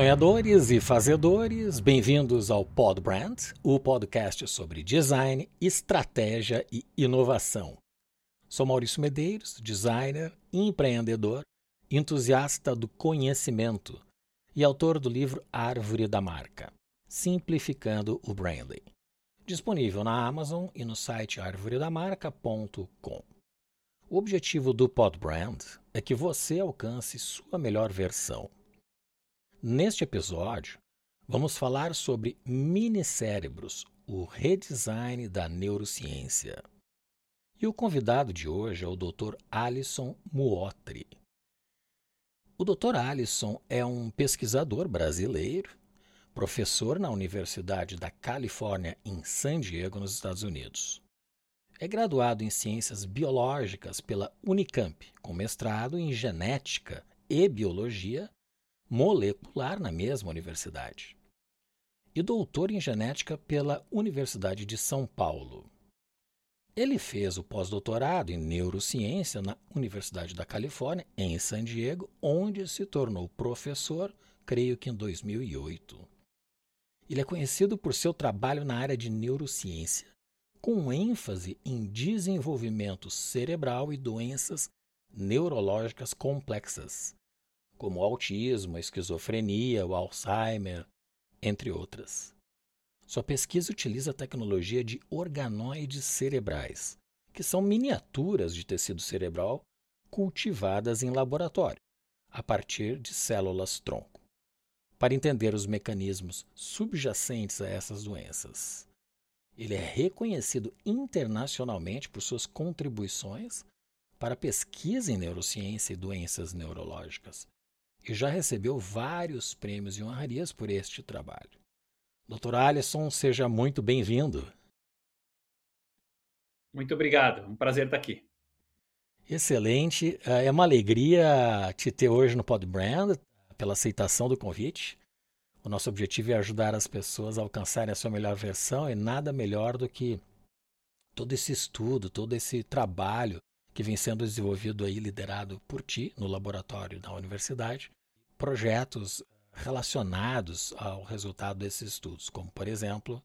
Sonhadores e fazedores, bem-vindos ao Pod Brand, o podcast sobre design, estratégia e inovação. Sou Maurício Medeiros, designer, empreendedor, entusiasta do conhecimento e autor do livro Árvore da Marca, Simplificando o Branding, disponível na Amazon e no site arvoredamarca.com. O objetivo do Pod Brand é que você alcance sua melhor versão Neste episódio, vamos falar sobre minicérebros, o redesign da neurociência. E o convidado de hoje é o Dr. Alisson Muotri. O Dr. Alisson é um pesquisador brasileiro, professor na Universidade da Califórnia em San Diego, nos Estados Unidos. É graduado em Ciências Biológicas pela Unicamp, com mestrado em Genética e Biologia molecular na mesma universidade. E doutor em genética pela Universidade de São Paulo. Ele fez o pós-doutorado em neurociência na Universidade da Califórnia, em San Diego, onde se tornou professor, creio que em 2008. Ele é conhecido por seu trabalho na área de neurociência, com ênfase em desenvolvimento cerebral e doenças neurológicas complexas, como o autismo, a esquizofrenia, o Alzheimer, entre outras. Sua pesquisa utiliza a tecnologia de organoides cerebrais, que são miniaturas de tecido cerebral cultivadas em laboratório, a partir de células-tronco, para entender os mecanismos subjacentes a essas doenças. Ele é reconhecido internacionalmente por suas contribuições para a pesquisa em neurociência e doenças neurológicas, e já recebeu vários prêmios e honrarias por este trabalho. Dr. Alisson, seja muito bem-vindo. Muito obrigado, um prazer estar aqui. Excelente, é, é uma alegria te ter hoje no Podbrand, pela aceitação do convite. O nosso objetivo é ajudar as pessoas a alcançarem a sua melhor versão e nada melhor do que todo esse estudo, todo esse trabalho que vem sendo desenvolvido aí, liderado por ti, no laboratório da universidade, projetos relacionados ao resultado desses estudos, como, por exemplo,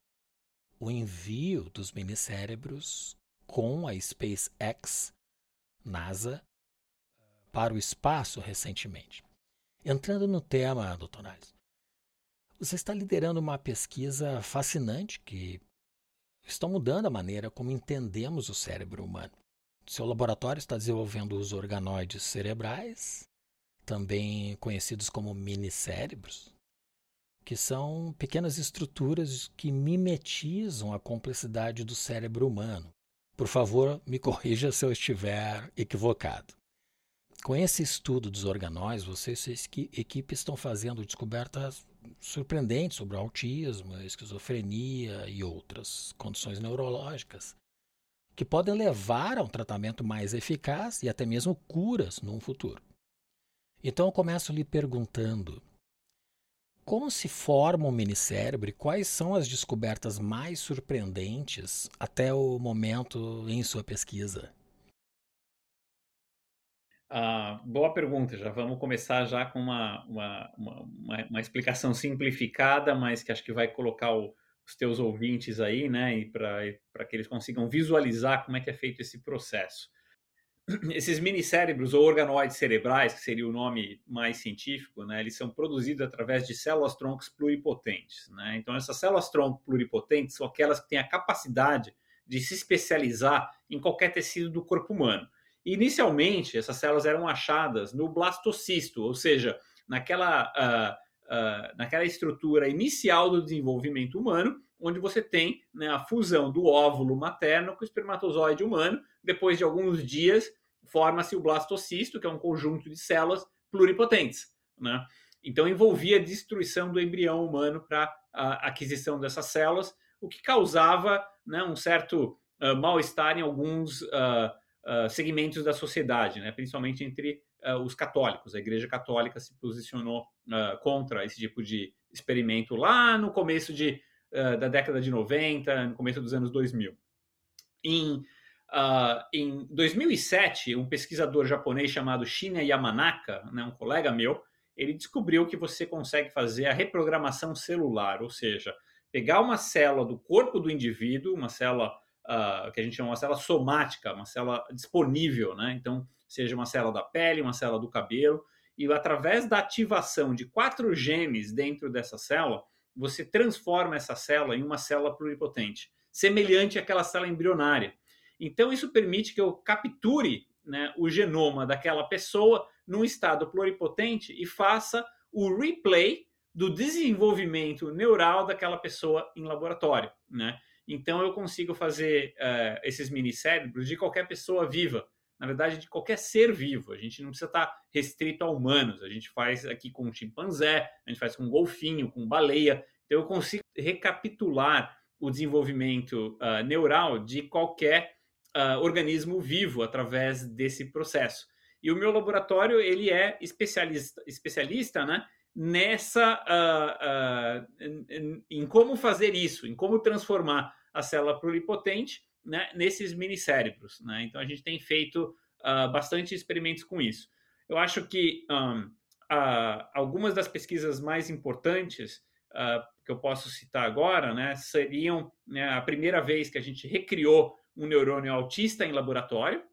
o envio dos minicérebros com a SpaceX, NASA, para o espaço recentemente. Entrando no tema, doutor Nales, você está liderando uma pesquisa fascinante que está mudando a maneira como entendemos o cérebro humano. Seu laboratório está desenvolvendo os organoides cerebrais, também conhecidos como minicérebros, que são pequenas estruturas que mimetizam a complexidade do cérebro humano. Por favor, me corrija se eu estiver equivocado. Com esse estudo dos organóides, vocês e sua equipe estão fazendo descobertas surpreendentes sobre autismo, esquizofrenia e outras condições neurológicas que podem levar a um tratamento mais eficaz e até mesmo curas no futuro. Então eu começo lhe perguntando: como se forma o minicérebro e quais são as descobertas mais surpreendentes até o momento em sua pesquisa? Ah, boa pergunta. Já vamos começar já com uma, uma, uma, uma, explicação simplificada, mas que acho que vai colocar o, os teus ouvintes aí, né, e para que eles consigam visualizar como é que é feito esse processo. Esses minicérebros ou organoides cerebrais, que seria o nome mais científico, né, eles são produzidos através de células-troncos pluripotentes. Né? Então, essas células-tronco pluripotentes são aquelas que têm a capacidade de se especializar em qualquer tecido do corpo humano. Inicialmente, essas células eram achadas no blastocisto, ou seja, naquela uh, uh, naquela estrutura inicial do desenvolvimento humano, onde você tem né, a fusão do óvulo materno com o espermatozoide humano. Depois de alguns dias, forma-se o blastocisto, que é um conjunto de células pluripotentes. Né? Então, envolvia a destruição do embrião humano para a aquisição dessas células, o que causava né, um certo uh, mal-estar em alguns uh, uh, segmentos da sociedade, né? principalmente entre os católicos. A Igreja Católica se posicionou contra esse tipo de experimento lá no começo de, uh, da década de 90, no começo dos anos 2000. Em, em 2007, um pesquisador japonês chamado Shinya Yamanaka, né, um colega meu, ele descobriu que você consegue fazer a reprogramação celular, ou seja, pegar uma célula do corpo do indivíduo, uma célula uh, que a gente chama uma célula somática, uma célula disponível, né? Então, seja uma célula da pele, uma célula do cabelo, e através da ativação de quatro genes dentro dessa célula, você transforma essa célula em uma célula pluripotente, semelhante àquela célula embrionária. Então, isso permite que eu capture né, o genoma daquela pessoa num estado pluripotente e faça o replay do desenvolvimento neural daquela pessoa em laboratório. Né? Então, eu consigo fazer uh, esses minicérebros de qualquer pessoa viva, na verdade, de qualquer ser vivo. A gente não precisa estar restrito a humanos. A gente faz aqui com chimpanzé, a gente faz com golfinho, com baleia. Então, eu consigo recapitular o desenvolvimento uh, neural de qualquer uh, organismo vivo através desse processo. E o meu laboratório ele é especialista, especialista né, nessa uh, em, como fazer isso, em como transformar a célula pluripotente né, nesses minicérebros. Né? Então a gente tem feito bastante experimentos com isso. Eu acho que um, algumas das pesquisas mais importantes que eu posso citar agora, né, seriam né, a primeira vez que a gente recriou um neurônio autista em laboratório,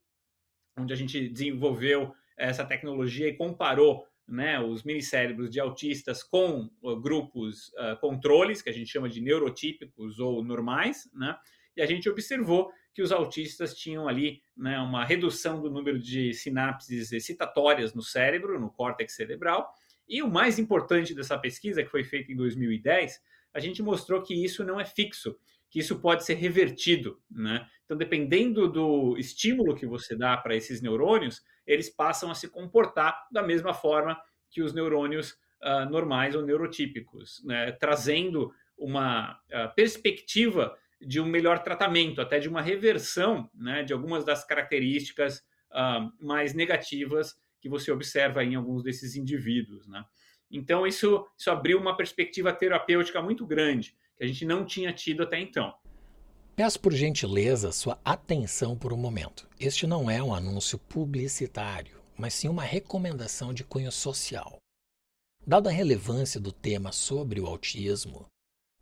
onde a gente desenvolveu essa tecnologia e comparou né, os minicérebros de autistas com uh, grupos uh, controles, que a gente chama de neurotípicos ou normais, né? E a gente observou que os autistas tinham ali né, uma redução do número de sinapses excitatórias no cérebro, no córtex cerebral. E o mais importante dessa pesquisa, que foi feita em 2010, a gente mostrou que isso não é fixo que isso pode ser revertido, né? Então, dependendo do estímulo que você dá para esses neurônios, eles passam a se comportar da mesma forma que os neurônios uh, normais ou neurotípicos, né? trazendo uma uh, perspectiva de um melhor tratamento, até de uma reversão né? de algumas das características uh, mais negativas que você observa em alguns desses indivíduos. Né? Então, isso, isso abriu uma perspectiva terapêutica muito grande que a gente não tinha tido até então. Peço por gentileza sua atenção por um momento. Este não é um anúncio publicitário, mas sim uma recomendação de cunho social. Dada a relevância do tema sobre o autismo,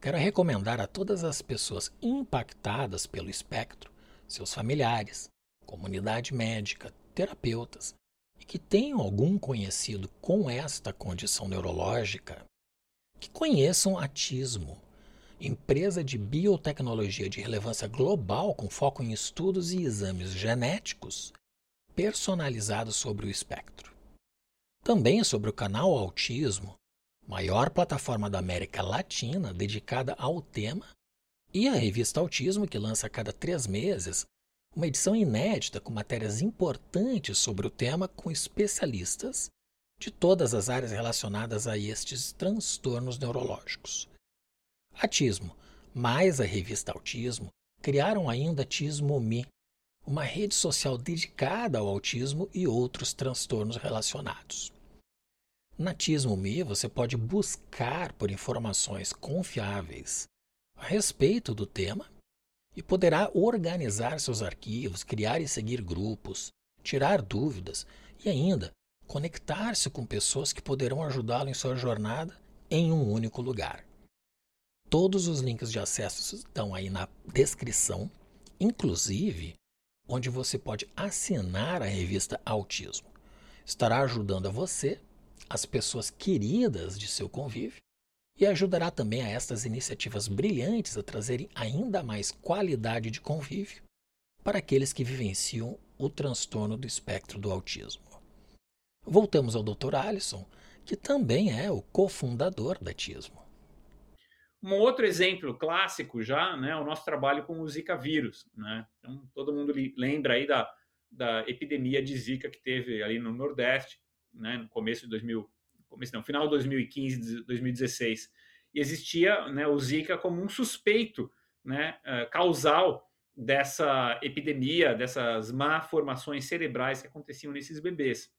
quero recomendar a todas as pessoas impactadas pelo espectro, seus familiares, comunidade médica, terapeutas e que tenham algum conhecido com esta condição neurológica, que conheçam atismo empresa de biotecnologia de relevância global com foco em estudos e exames genéticos personalizados sobre o espectro. Também sobre o canal Autismo, maior plataforma da América Latina dedicada ao tema, e a revista Autismo, que lança a cada três meses uma edição inédita com matérias importantes sobre o tema com especialistas de todas as áreas relacionadas a estes transtornos neurológicos. Atismo, mais a revista Autismo, criaram ainda Tismo Me, uma rede social dedicada ao autismo e outros transtornos relacionados. Na Tismo Me, você pode buscar por informações confiáveis a respeito do tema e poderá organizar seus arquivos, criar e seguir grupos, tirar dúvidas e ainda conectar-se com pessoas que poderão ajudá-lo em sua jornada em um único lugar. Todos os links de acesso estão aí na descrição, inclusive onde você pode assinar a revista Autismo. Estará ajudando a você, as pessoas queridas de seu convívio, e ajudará também a estas iniciativas brilhantes a trazerem ainda mais qualidade de convívio para aqueles que vivenciam o transtorno do espectro do autismo. Voltamos ao Dr. Alisson, que também é o cofundador da Tismo. Um outro exemplo clássico já, né, o nosso trabalho com o Zika vírus, né? Então, todo mundo lembra aí da, da epidemia de Zika que teve ali no Nordeste, né, no começo de 2000, começo não, final de 2015, 2016. E existia, né, o Zika como um suspeito, né, eh, causal dessa epidemia, dessas malformações cerebrais que aconteciam nesses bebês.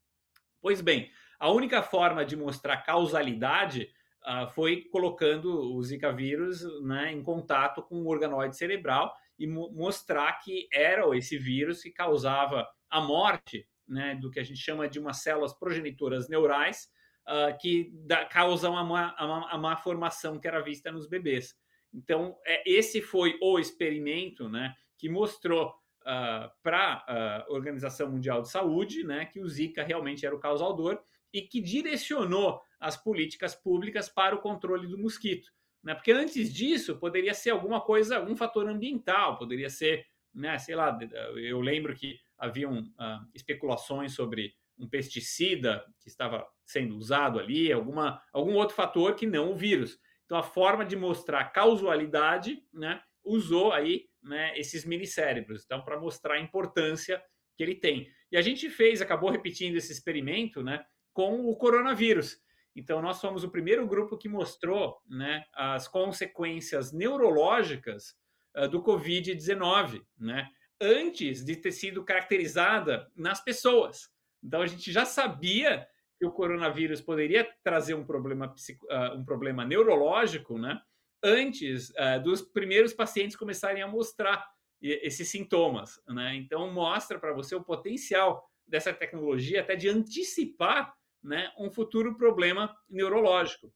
Pois bem, a única forma de mostrar causalidade uh, foi colocando o Zika vírus né, em contato com o organoide cerebral e mo mostrar que era esse vírus que causava a morte né, do que a gente chama de umas células progenitoras neurais uh, que dá, causam a má, a, a má formação que era vista nos bebês. Então, é, esse foi o experimento né, que mostrou uh, para a Organização Mundial de Saúde né, que o Zika realmente era o causador e que direcionou as políticas públicas para o controle do mosquito. Né? Porque antes disso, poderia ser alguma coisa, algum fator ambiental, poderia ser, né, sei lá, eu lembro que haviam uh, especulações sobre um pesticida que estava sendo usado ali, alguma, algum outro fator que não o vírus. Então, a forma de mostrar causalidade, né, usou aí né, esses minicérebros, então, para mostrar a importância que ele tem. E a gente fez, acabou repetindo esse experimento né, com o coronavírus. Então, nós fomos o primeiro grupo que mostrou né, as consequências neurológicas uh, do Covid-19, né, antes de ter sido caracterizada nas pessoas. Então, a gente já sabia que o coronavírus poderia trazer um problema, uh, um problema neurológico, né? Antes uh, dos primeiros pacientes começarem a mostrar esses sintomas, né? Então mostra para você o potencial dessa tecnologia até de antecipar, né, um futuro problema neurológico.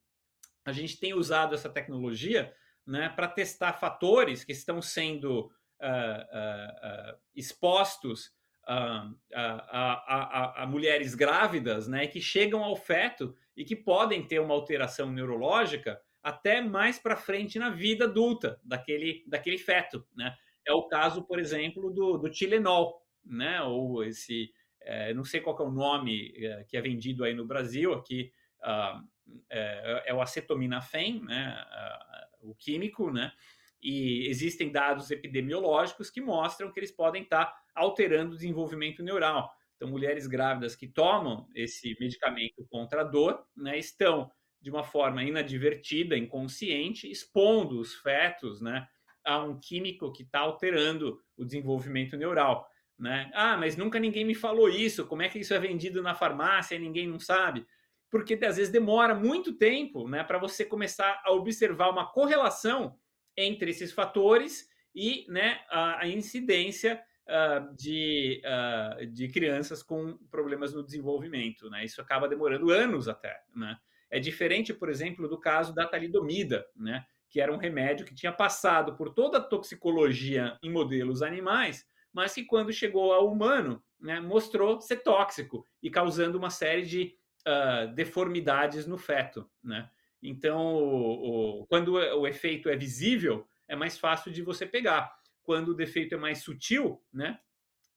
A gente tem usado essa tecnologia, né, para testar fatores que estão sendo uh, uh, expostos a, a, a, mulheres grávidas, né, que chegam ao feto e que podem ter uma alteração neurológica até mais para frente na vida adulta daquele, daquele feto, né? É o caso, por exemplo, do, do Tilenol, né? Ou esse, é, não sei qual é o nome é, que é vendido aí no Brasil, aqui uh, é, é, o acetaminofén, né? Uh, o químico, né? E existem dados epidemiológicos que mostram que eles podem estar tá alterando o desenvolvimento neural. Então, mulheres grávidas que tomam esse medicamento contra a dor né, estão, de uma forma inadvertida, inconsciente, expondo os fetos né, a um químico que está alterando o desenvolvimento neural. Né? Ah, mas nunca ninguém me falou isso. Como é que isso é vendido na farmácia e ninguém não sabe? Porque às vezes demora muito tempo né, para você começar a observar uma correlação entre esses fatores e né, a, a incidência uh, de, uh, de crianças com problemas no desenvolvimento. Né? Isso acaba demorando anos até. Né? É diferente, por exemplo, do caso da talidomida, né? que era um remédio que tinha passado por toda a toxicologia em modelos animais, mas que quando chegou ao humano, né, mostrou ser tóxico e causando uma série de uh, deformidades no feto. Né? Então, o, o, quando o efeito é visível, é mais fácil de você pegar quando o defeito é mais sutil, né,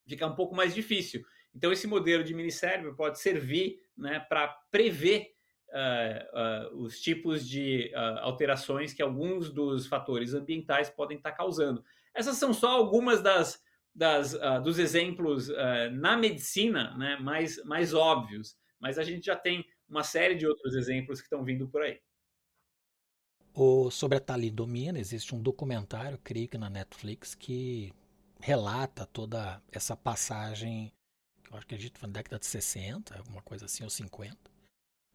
fica um pouco mais difícil. Então, esse modelo de minicérebro pode servir né, para prever uh, uh, os tipos de uh, alterações que alguns dos fatores ambientais podem estar tá causando. Essas são só algumas das, das dos exemplos na medicina né, mais, mais óbvios, mas a gente já tem uma série de outros exemplos que estão vindo por aí. O, sobre a talidomina, existe um documentário, creio que na Netflix, que relata toda essa passagem, eu acho que a gente foi na década de 60, alguma coisa assim, ou 50.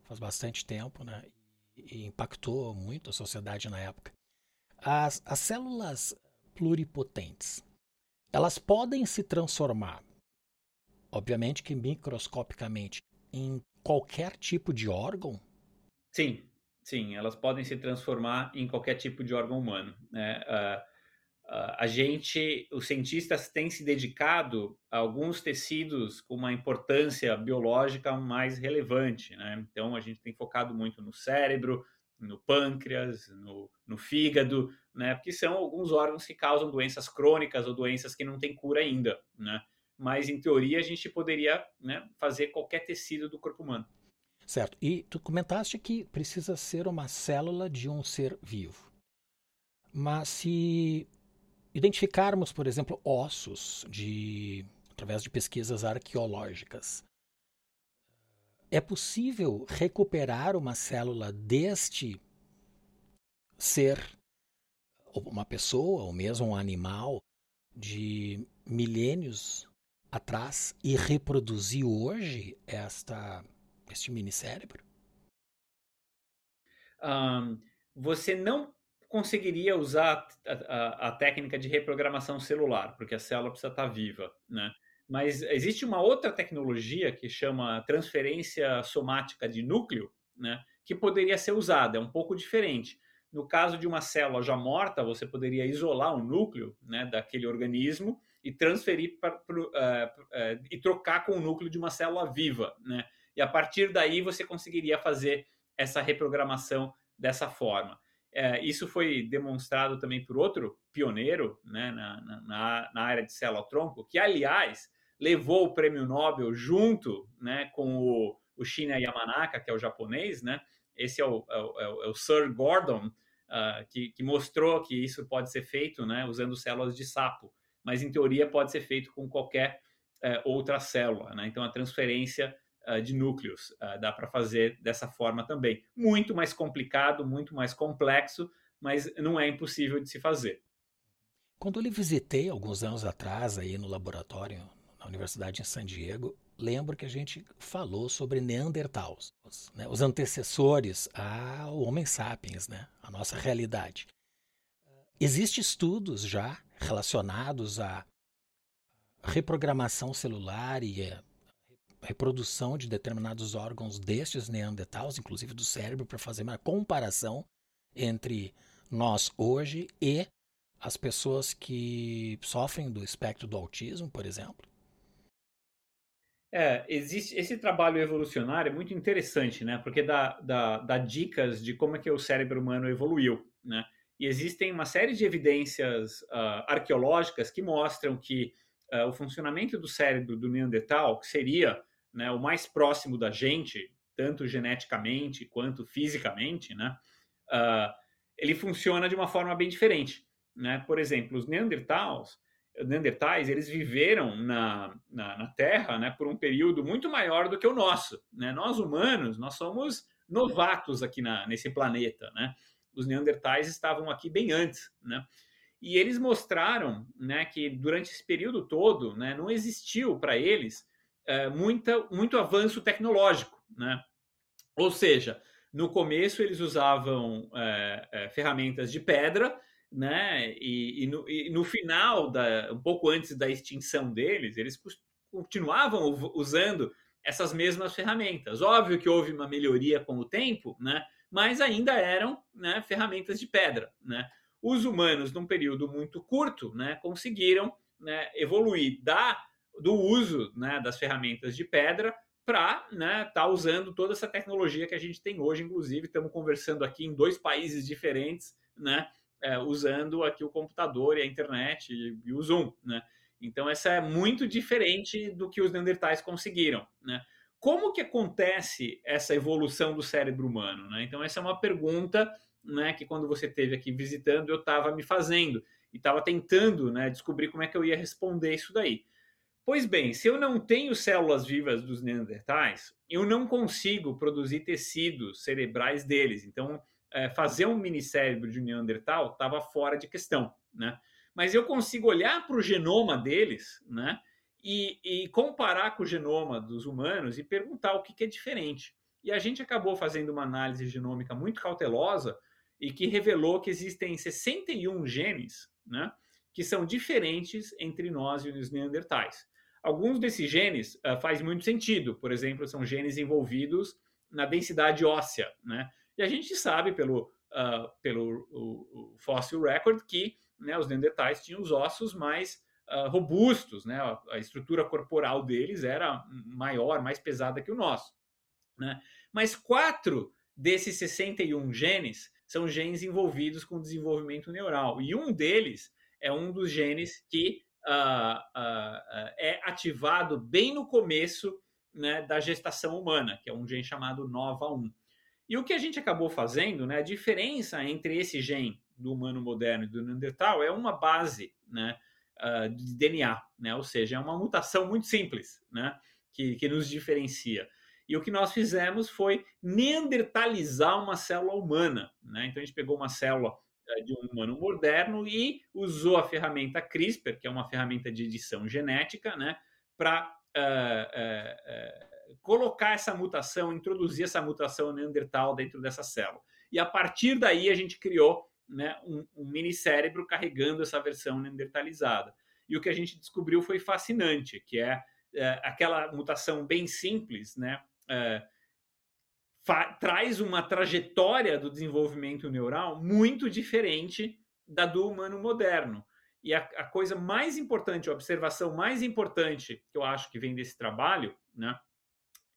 Faz bastante tempo, né? E, impactou muito a sociedade na época. As, as células pluripotentes, elas podem se transformar, obviamente que microscopicamente, em qualquer tipo de órgão? Sim, Sim, elas podem se transformar em qualquer tipo de órgão humano. Né? Uh, uh, a gente, os cientistas têm se dedicado a alguns tecidos com uma importância biológica mais relevante. Né? Então, a gente tem focado muito no cérebro, no pâncreas, no, no fígado, né? porque são alguns órgãos que causam doenças crônicas ou doenças que não têm cura ainda. Né? Mas, em teoria, a gente poderia né, fazer qualquer tecido do corpo humano. Certo. E tu comentaste que precisa ser uma célula de um ser vivo. Mas se identificarmos, por exemplo, ossos de através de pesquisas arqueológicas, é possível recuperar uma célula deste ser, uma pessoa ou mesmo um animal de milênios atrás e reproduzir hoje esta este mini cérebro? Um, você não conseguiria usar a, a, a, técnica de reprogramação celular, porque a célula precisa estar viva, né? Mas existe uma outra tecnologia que chama transferência somática de núcleo, né, que poderia ser usada. É um pouco diferente. No caso de uma célula já morta, você poderia isolar o núcleo né, daquele organismo e transferir para uh, uh, e trocar com o núcleo de uma célula viva, né? E a partir daí você conseguiria fazer essa reprogramação dessa forma. É, isso foi demonstrado também por outro pioneiro né, na, na, na área de célula-tronco, que, aliás, levou o prêmio Nobel junto né, com o, o Shinya Yamanaka, que é o japonês, né? Esse é o, é o, é o é Sir Gordon, uh, que, que, mostrou que isso pode ser feito né, usando células de sapo, mas em teoria pode ser feito com qualquer uh, outra célula. Né? Então a transferência de núcleos ah, dá para fazer dessa forma também. Muito mais complicado, muito mais complexo, mas não é impossível de se fazer. Quando eu lhe visitei alguns anos atrás aí no laboratório na Universidade em San Diego, lembro que a gente falou sobre Neandertals, né, os antecessores ao Homem sapiens, né, a nossa realidade. Existem estudos já relacionados à reprogramação celular e reprodução de determinados órgãos destes Neandertals, inclusive do cérebro, para fazer uma comparação entre nós hoje e as pessoas que sofrem do espectro do autismo, por exemplo? É, existe esse trabalho evolucionário é muito interessante, né? Porque dá, dá, dá dicas de como é que o cérebro humano evoluiu, né? E existem uma série de evidências uh, arqueológicas que mostram que uh, o funcionamento do cérebro do Neandertal, que seria né, o mais próximo da gente, tanto geneticamente quanto fisicamente, né? Uh, ele funciona de uma forma bem diferente, né? Por exemplo, os Neandertals Neandertais, eles viveram na, na, na, Terra né, por um período muito maior do que o nosso. Né? Nós, humanos, nós somos novatos aqui na, nesse planeta. Né? Os Neandertais estavam aqui bem antes. Né? E eles mostraram né, que durante esse período todo né, não existiu para eles é, muita, muito avanço tecnológico. Né? Ou seja, no começo eles usavam é, é, ferramentas de pedra né? E, e, no, e, no, final, da, um pouco antes da extinção deles, eles continuavam usando essas mesmas ferramentas. Óbvio que houve uma melhoria com o tempo, né? Mas ainda eram né, ferramentas de pedra, né? Os humanos, num período muito curto, né, conseguiram né, evoluir da, do uso né, das ferramentas de pedra para estar né, tá usando toda essa tecnologia que a gente tem hoje. Inclusive, estamos conversando aqui em dois países diferentes, né? é, usando aqui o computador e a internet e, e, o Zoom, né? Então essa é muito diferente do que os Neandertais conseguiram, né? Como que acontece essa evolução do cérebro humano, né? Então essa é uma pergunta, né, que quando você esteve aqui visitando eu estava me fazendo e estava tentando, né, descobrir como é que eu ia responder isso daí. Pois bem, se eu não tenho células vivas dos Neandertais, eu não consigo produzir tecidos cerebrais deles. Então, é, fazer um minicérebro de Neandertal estava fora de questão, né? Mas eu consigo olhar para o genoma deles, né? E, e, comparar com o genoma dos humanos e perguntar o que, que é diferente. E a gente acabou fazendo uma análise genômica muito cautelosa e que revelou que existem 61 genes, né? Que são diferentes entre nós e os Neandertais. Alguns desses genes uh, faz muito sentido, por exemplo, são genes envolvidos na densidade óssea, né? E a gente sabe pelo, uh, pelo o, o fossil record que né, os Neandertais tinham os ossos mais uh, robustos, né? A, a, estrutura corporal deles era maior, mais pesada que o nosso. Né? Mas quatro desses 61 genes são genes envolvidos com desenvolvimento neural. E um deles é um dos genes que uh, uh, é ativado bem no começo né, da gestação humana, que é um gene chamado NOVA1. E o que a gente acabou fazendo, né, a diferença entre esse gene do humano moderno e do Neandertal é uma base né, uh, de DNA, né, ou seja, é uma mutação muito simples né, que, que nos diferencia. E o que nós fizemos foi neandertalizar uma célula humana. Né? Então a gente pegou uma célula de um humano moderno e usou a ferramenta CRISPR, que é uma ferramenta de edição genética, né, para uh, colocar essa mutação, introduzir essa mutação Neandertal dentro dessa célula. E a partir daí a gente criou né, um, um mini cérebro carregando essa versão neandertalizada. E o que a gente descobriu foi fascinante, que é, aquela mutação bem simples, né, traz uma trajetória do desenvolvimento neural muito diferente da do humano moderno. E a, a, coisa mais importante, a observação mais importante que eu acho que vem desse trabalho, né,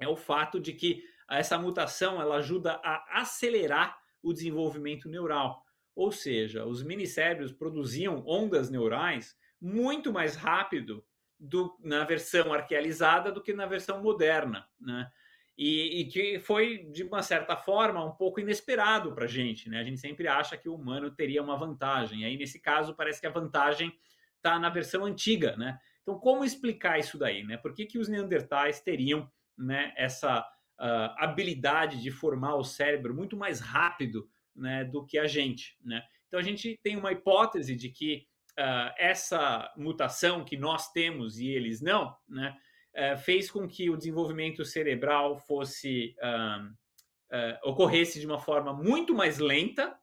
é o fato de que essa mutação ela ajuda a acelerar o desenvolvimento neural. Ou seja, os minicérebros produziam ondas neurais muito mais rápido do, na versão arquealizada do que na versão moderna, né? E, e, que foi, de uma certa forma, um pouco inesperado para a gente. Né? A gente sempre acha que o humano teria uma vantagem. E aí, nesse caso, parece que a vantagem está na versão antiga. Né? Então, como explicar isso daí? Né? Por que, que os neandertais teriam né, essa uh, habilidade de formar o cérebro muito mais rápido né, do que a gente? Né? Então, a gente tem uma hipótese de que uh, essa mutação que nós temos e eles não, né, uh, fez com que o desenvolvimento cerebral fosse uh, ocorresse de uma forma muito mais lenta,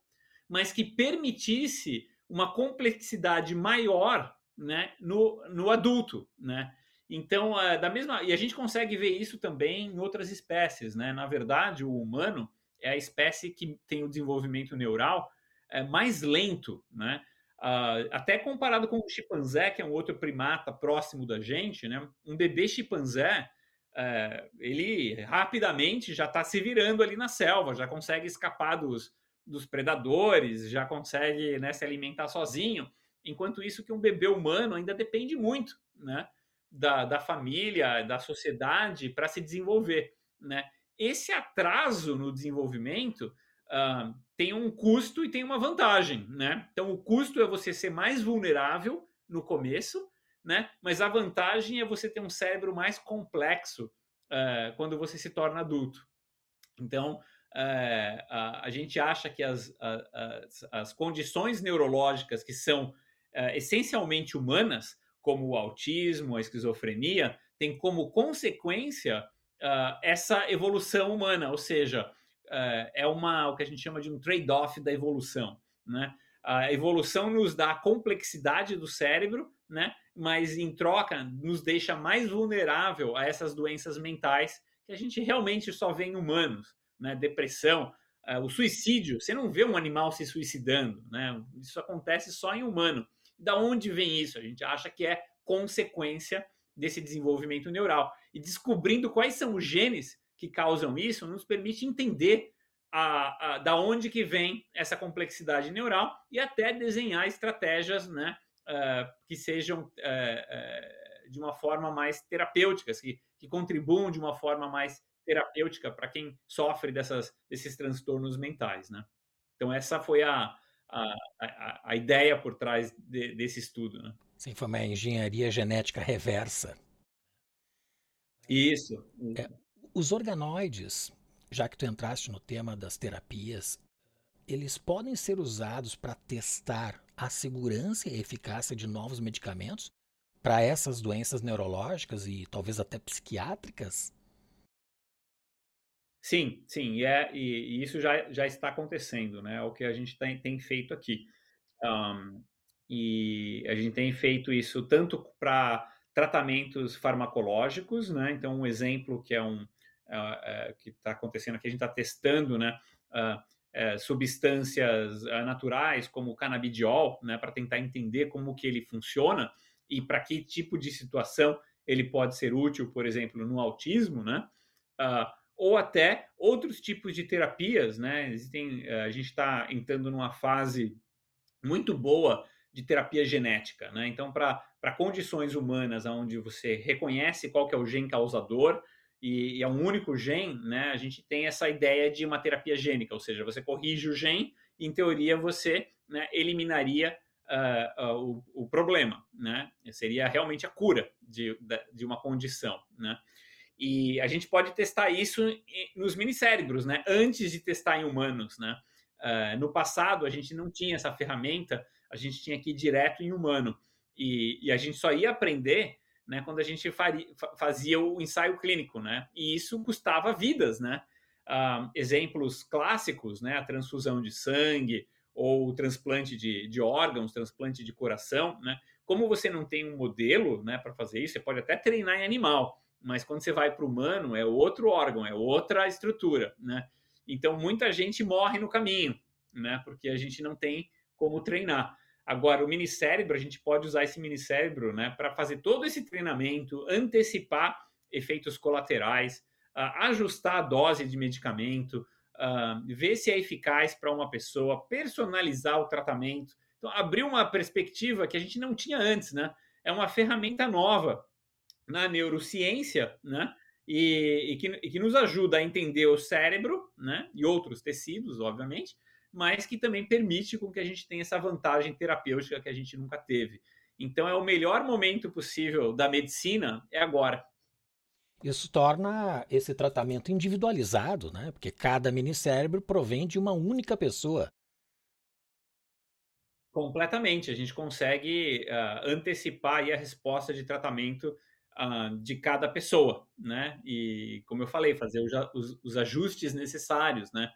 mas que permitisse uma complexidade maior né, no, no adulto, né? Então, da mesma e a gente consegue ver isso também em outras espécies, né? Na verdade, o humano é a espécie que tem o desenvolvimento neural mais lento, né? Uh, até comparado com o chimpanzé, que é um outro primata próximo da gente, né? Um bebê chimpanzé, uh, ele rapidamente já está se virando ali na selva, já consegue escapar dos, dos predadores, já consegue né, se alimentar sozinho. Enquanto isso que um bebê humano ainda depende muito, né? Da, da família, da sociedade para se desenvolver, né? Esse atraso no desenvolvimento tem um custo e tem uma vantagem, né? Então, o custo é você ser mais vulnerável no começo, né? Mas a vantagem é você ter um cérebro mais complexo uh, quando você se torna adulto. Então, uh, a, a, gente acha que as, as, as condições neurológicas que são uh, essencialmente humanas, como o autismo, a esquizofrenia, tem como consequência essa evolução humana, ou seja, é, é uma o que a gente chama de um trade-off da evolução, né? A evolução nos dá a complexidade do cérebro, né? Mas em troca nos deixa mais vulnerável a essas doenças mentais que a gente realmente só vê em humanos, né? Depressão, uh, o suicídio. Você não vê um animal se suicidando, né? Isso acontece só em humano. Da onde vem isso? A gente acha que é consequência desse desenvolvimento neural. E descobrindo quais são os genes que causam isso nos permite entender a, a, da onde que vem essa complexidade neural e até desenhar estratégias né, uh, que sejam uh, uh, de uma forma mais terapêuticas, que, que contribuam de uma forma mais terapêutica para quem sofre dessas, desses transtornos mentais. Né? Então, essa foi a, a, a, a ideia por trás de, desse estudo. Né? Sim, foi uma engenharia genética reversa. Isso. É, os organoides, já que tu entraste no tema das terapias, eles podem ser usados para testar a segurança e a eficácia de novos medicamentos para essas doenças neurológicas e talvez até psiquiátricas? Sim, sim, e, é, e, e isso já, já está acontecendo, né? É o que a gente tem, tem feito aqui. Um, e a gente tem feito isso tanto para tratamentos farmacológicos, né? Então, um exemplo que é um, uh, que está acontecendo aqui, a gente está testando né, uh, substâncias naturais como o canabidiol, né, para tentar entender como que ele funciona e para que tipo de situação ele pode ser útil, por exemplo, no autismo, né? ou até outros tipos de terapias, né? Existem, a gente está entrando numa fase muito boa de terapia genética, né? Então, para condições humanas onde você reconhece qual que é o gene causador, e, e é um único gene, né, a gente tem essa ideia de uma terapia gênica, ou seja, você corrige o gene, em teoria você né, eliminaria uh, uh, o, o, problema, né? Seria realmente a cura de, de uma condição, né? E a gente pode testar isso nos minicérebros, né? Antes de testar em humanos, né? Uh, no passado, a gente não tinha essa ferramenta, a gente tinha que ir direto em humano. E, e a gente só ia aprender né, quando a gente faria, fazia o ensaio clínico, né? E isso custava vidas, né? Uh, exemplos clássicos, né? A transfusão de sangue ou o transplante de, de órgãos, transplante de coração, né? Como você não tem um modelo, né, para fazer isso, você pode até treinar em animal, mas quando você vai para o humano, é outro órgão, é outra estrutura, né? Então, muita gente morre no caminho, né? Porque a gente não tem como treinar. Agora, o minicérebro, a gente pode usar esse minicérebro né, para fazer todo esse treinamento, antecipar efeitos colaterais, uh, ajustar a dose de medicamento, uh, ver se é eficaz para uma pessoa, personalizar o tratamento. Então, abrir uma perspectiva que a gente não tinha antes, né? É uma ferramenta nova na neurociência, né? E, e, que, e que nos ajuda a entender o cérebro, né? E outros tecidos, obviamente, mas que também permite com que a gente tenha essa vantagem terapêutica que a gente nunca teve. Então, é o melhor momento possível da medicina é agora. Isso torna esse tratamento individualizado, né? Porque cada minicérebro provém de uma única pessoa. Completamente. A gente consegue uh, antecipar a resposta de tratamento uh, de cada pessoa, né? E, como eu falei, fazer os, os ajustes necessários, né?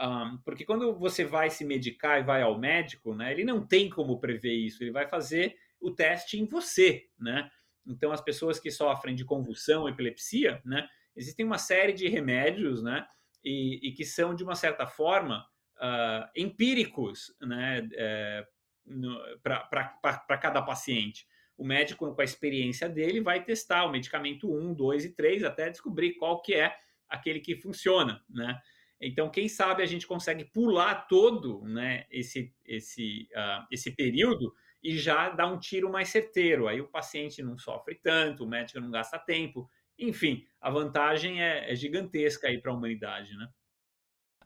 Um, porque quando você vai se medicar e vai ao médico, né, ele não tem como prever isso, ele vai fazer o teste em você, né? Então, as pessoas que sofrem de convulsão, epilepsia, né, existem uma série de remédios, né, e, e que são, de uma certa forma, uh, empíricos, né, é, para cada paciente. O médico, com a experiência dele, vai testar o medicamento 1, 2 e 3 até descobrir qual que é aquele que funciona, né? Então, quem sabe a gente consegue pular todo né, esse, esse, uh, esse período e já dar um tiro mais certeiro. Aí o paciente não sofre tanto, o médico não gasta tempo. Enfim, a vantagem é, é gigantesca aí para a humanidade, né?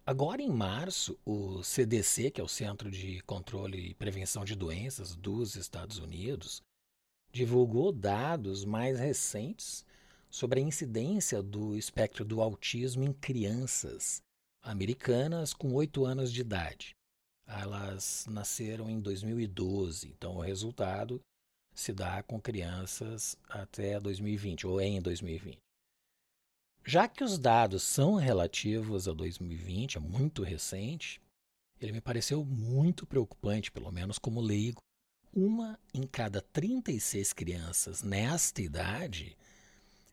Agora, em março, o CDC, que é o Centro de Controle e Prevenção de Doenças dos Estados Unidos, divulgou dados mais recentes sobre a incidência do espectro do autismo em crianças americanas com 8 anos de idade. Elas nasceram em 2012, então o resultado se dá com crianças até 2020 ou em 2020. Já que os dados são relativos a 2020, é muito recente, ele me pareceu muito preocupante, pelo menos como leigo. Uma em cada 36 crianças nesta idade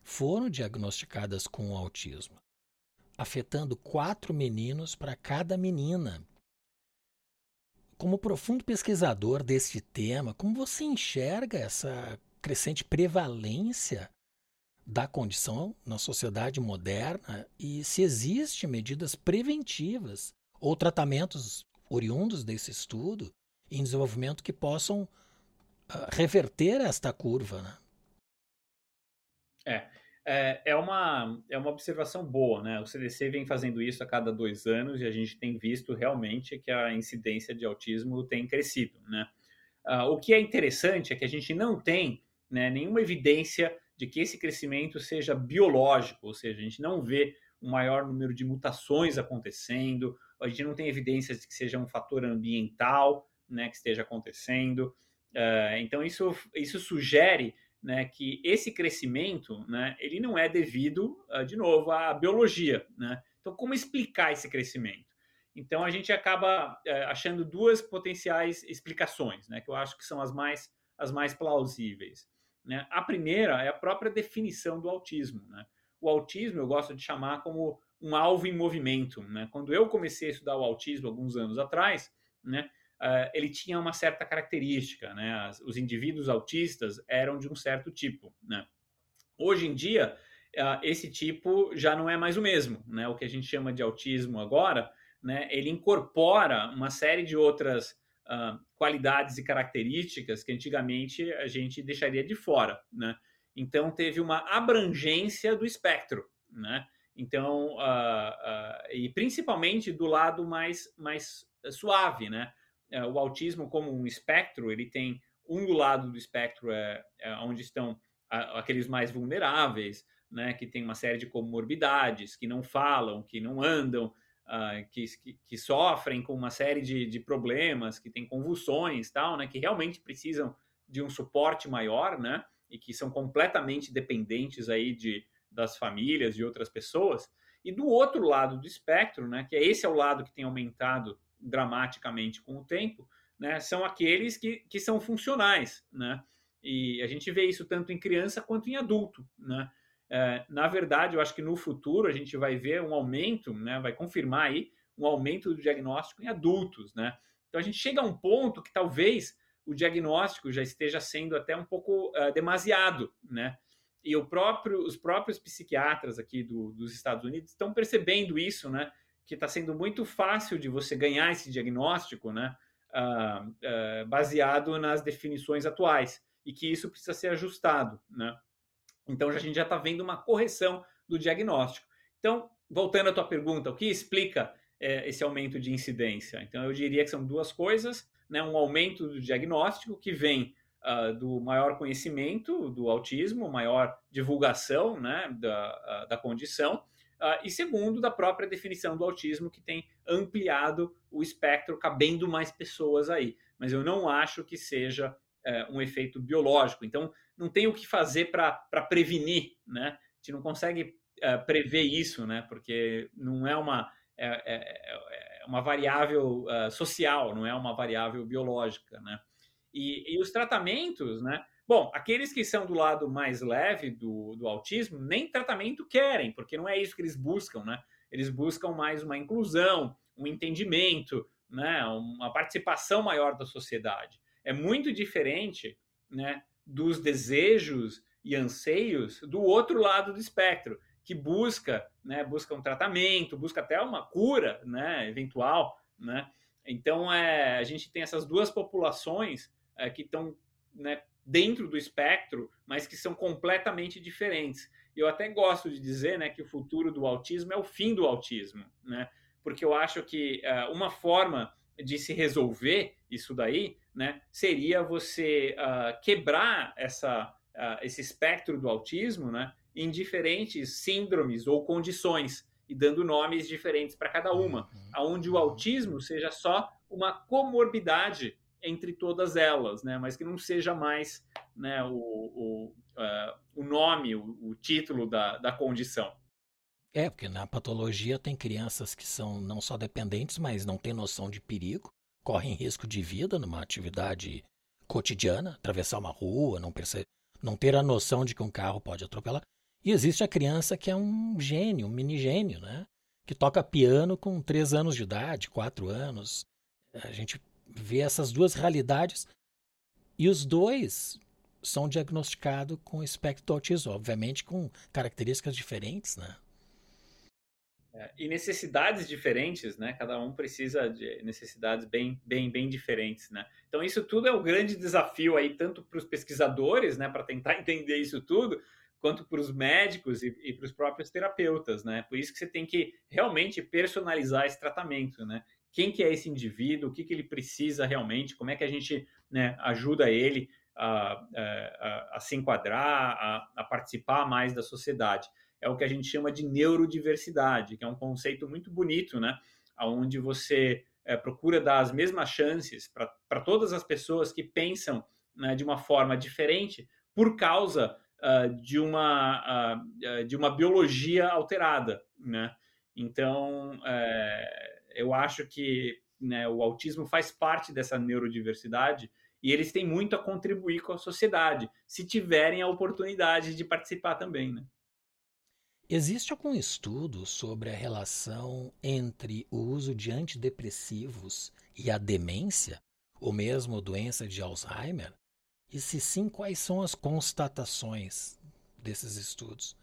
foram diagnosticadas com autismo afetando quatro meninos para cada menina. Como profundo pesquisador deste tema, como você enxerga essa crescente prevalência da condição na sociedade moderna e se existem medidas preventivas ou tratamentos oriundos desse estudo em desenvolvimento que possam uh, reverter esta curva? Né? É, é, é, uma, é uma observação boa, né? O CDC vem fazendo isso a cada dois anos e a gente tem visto realmente que a incidência de autismo tem crescido, né? Uh, o que é interessante é que a gente não tem né, nenhuma evidência de que esse crescimento seja biológico, ou seja, a gente não vê um maior número de mutações acontecendo, a gente não tem evidências de que seja um fator ambiental né, que esteja acontecendo. Uh, então, isso, isso sugere né, que esse crescimento, né, ele não é devido, uh, de novo, à biologia, né? Então, como explicar esse crescimento? Então, a gente acaba uh, achando duas potenciais explicações, né, que eu acho que são as mais, as mais plausíveis. Né? A primeira é a própria definição do autismo. Né? O autismo eu gosto de chamar como um alvo em movimento. Né? Quando eu comecei a estudar o autismo alguns anos atrás, né, uh, ele tinha uma certa característica, né? As, os indivíduos autistas eram de um certo tipo, né? Hoje em dia, uh, esse tipo já não é mais o mesmo, né? O que a gente chama de autismo agora, né? Ele incorpora uma série de outras uh, qualidades e características que antigamente a gente deixaria de fora, né? Então teve uma abrangência do espectro, né? Então, uh, uh, e principalmente do lado mais, mais suave, né? É, o autismo como um espectro, ele tem um do lado do espectro é, é onde estão a, aqueles mais vulneráveis, né, que tem uma série de comorbidades, que não falam, que não andam, uh, que, que, que, sofrem com uma série de, de problemas, que têm convulsões, tal, né, que realmente precisam de um suporte maior, né, e que são completamente dependentes aí de, das famílias e outras pessoas. E do outro lado do espectro, né, que é esse é o lado que tem aumentado dramaticamente com o tempo, né, são aqueles que, que são funcionais, né? E a gente vê isso tanto em criança quanto em adulto, né? É, na verdade, eu acho que no futuro a gente vai ver um aumento, né, vai confirmar aí um aumento do diagnóstico em adultos, né? Então a gente chega a um ponto que talvez o diagnóstico já esteja sendo até um pouco uh, demasiado, né? E próprio, os próprios psiquiatras aqui do, dos Estados Unidos estão percebendo isso, né? Que está sendo muito fácil de você ganhar esse diagnóstico, né? Uh, uh, baseado nas definições atuais e que isso precisa ser ajustado, né? Então a gente já está vendo uma correção do diagnóstico. Então, voltando à tua pergunta, o que explica é, esse aumento de incidência? Então, eu diria que são duas coisas, né? Um aumento do diagnóstico que vem uh, do maior conhecimento do autismo, maior divulgação, né? Da, da condição. Uh, e segundo, da própria definição do autismo, que tem ampliado o espectro, cabendo mais pessoas aí. Mas eu não acho que seja é, um efeito biológico. Então, não tem o que fazer para prevenir, né? A gente não consegue é, prever isso, né? Porque não é uma, é, é, é uma variável uh, social, não é uma variável biológica, né? E, e, os tratamentos, né? Bom, aqueles que são do lado mais leve do, do autismo, nem tratamento querem, porque não é isso que eles buscam, né? Eles buscam mais uma inclusão, um entendimento, né? uma participação maior da sociedade é muito diferente né, dos desejos e anseios do outro lado do espectro, que busca, né, busca um tratamento, busca até uma cura né, eventual. Né? Então, é, a gente tem essas duas populações é, que estão né, dentro do espectro, mas que são completamente diferentes. Eu até gosto de dizer né, que o futuro do autismo é o fim do autismo, né? porque eu acho que uh, uma forma de se resolver isso daí né, seria você uh, quebrar essa, uh, esse espectro do autismo né, em diferentes síndromes ou condições e dando nomes diferentes para cada uma, uhum. aonde o autismo seja só uma comorbidade entre todas elas, né, mas que não seja mais né, o, o, uh, o nome, o, o título da, da condição. É, porque na patologia tem crianças que são não só dependentes, mas não têm noção de perigo correm risco de vida numa atividade cotidiana, atravessar uma rua, não perceber, não ter a noção de que um carro pode atropelar. E existe a criança que é um gênio, um mini gênio, né? Que toca piano com três anos de idade, quatro anos. A gente vê essas duas realidades e os dois são diagnosticados com espectro autismo, obviamente com características diferentes, né? É, e necessidades diferentes, né? Cada um precisa de necessidades bem, bem, bem diferentes, né? Então isso tudo é um grande desafio aí tanto para os pesquisadores, né? Para tentar entender isso tudo, quanto para os médicos e, e para os próprios terapeutas, né? Por isso que você tem que realmente personalizar esse tratamento, né? Quem que é esse indivíduo? O que que ele precisa realmente? Como é que a gente né, ajuda ele a, a, a se enquadrar, a, a participar mais da sociedade? é o que a gente chama de neurodiversidade, que é um conceito muito bonito, né? Onde você é, procura dar as mesmas chances para todas as pessoas que pensam né, de uma forma diferente por causa uh, de, uma, uh, de uma biologia alterada, né? Então, é, eu acho que né, o autismo faz parte dessa neurodiversidade e eles têm muito a contribuir com a sociedade, se tiverem a oportunidade de participar também, né? Existe algum estudo sobre a relação entre o uso de antidepressivos e a demência, ou mesmo doença de Alzheimer? E se sim, quais são as constatações desses estudos?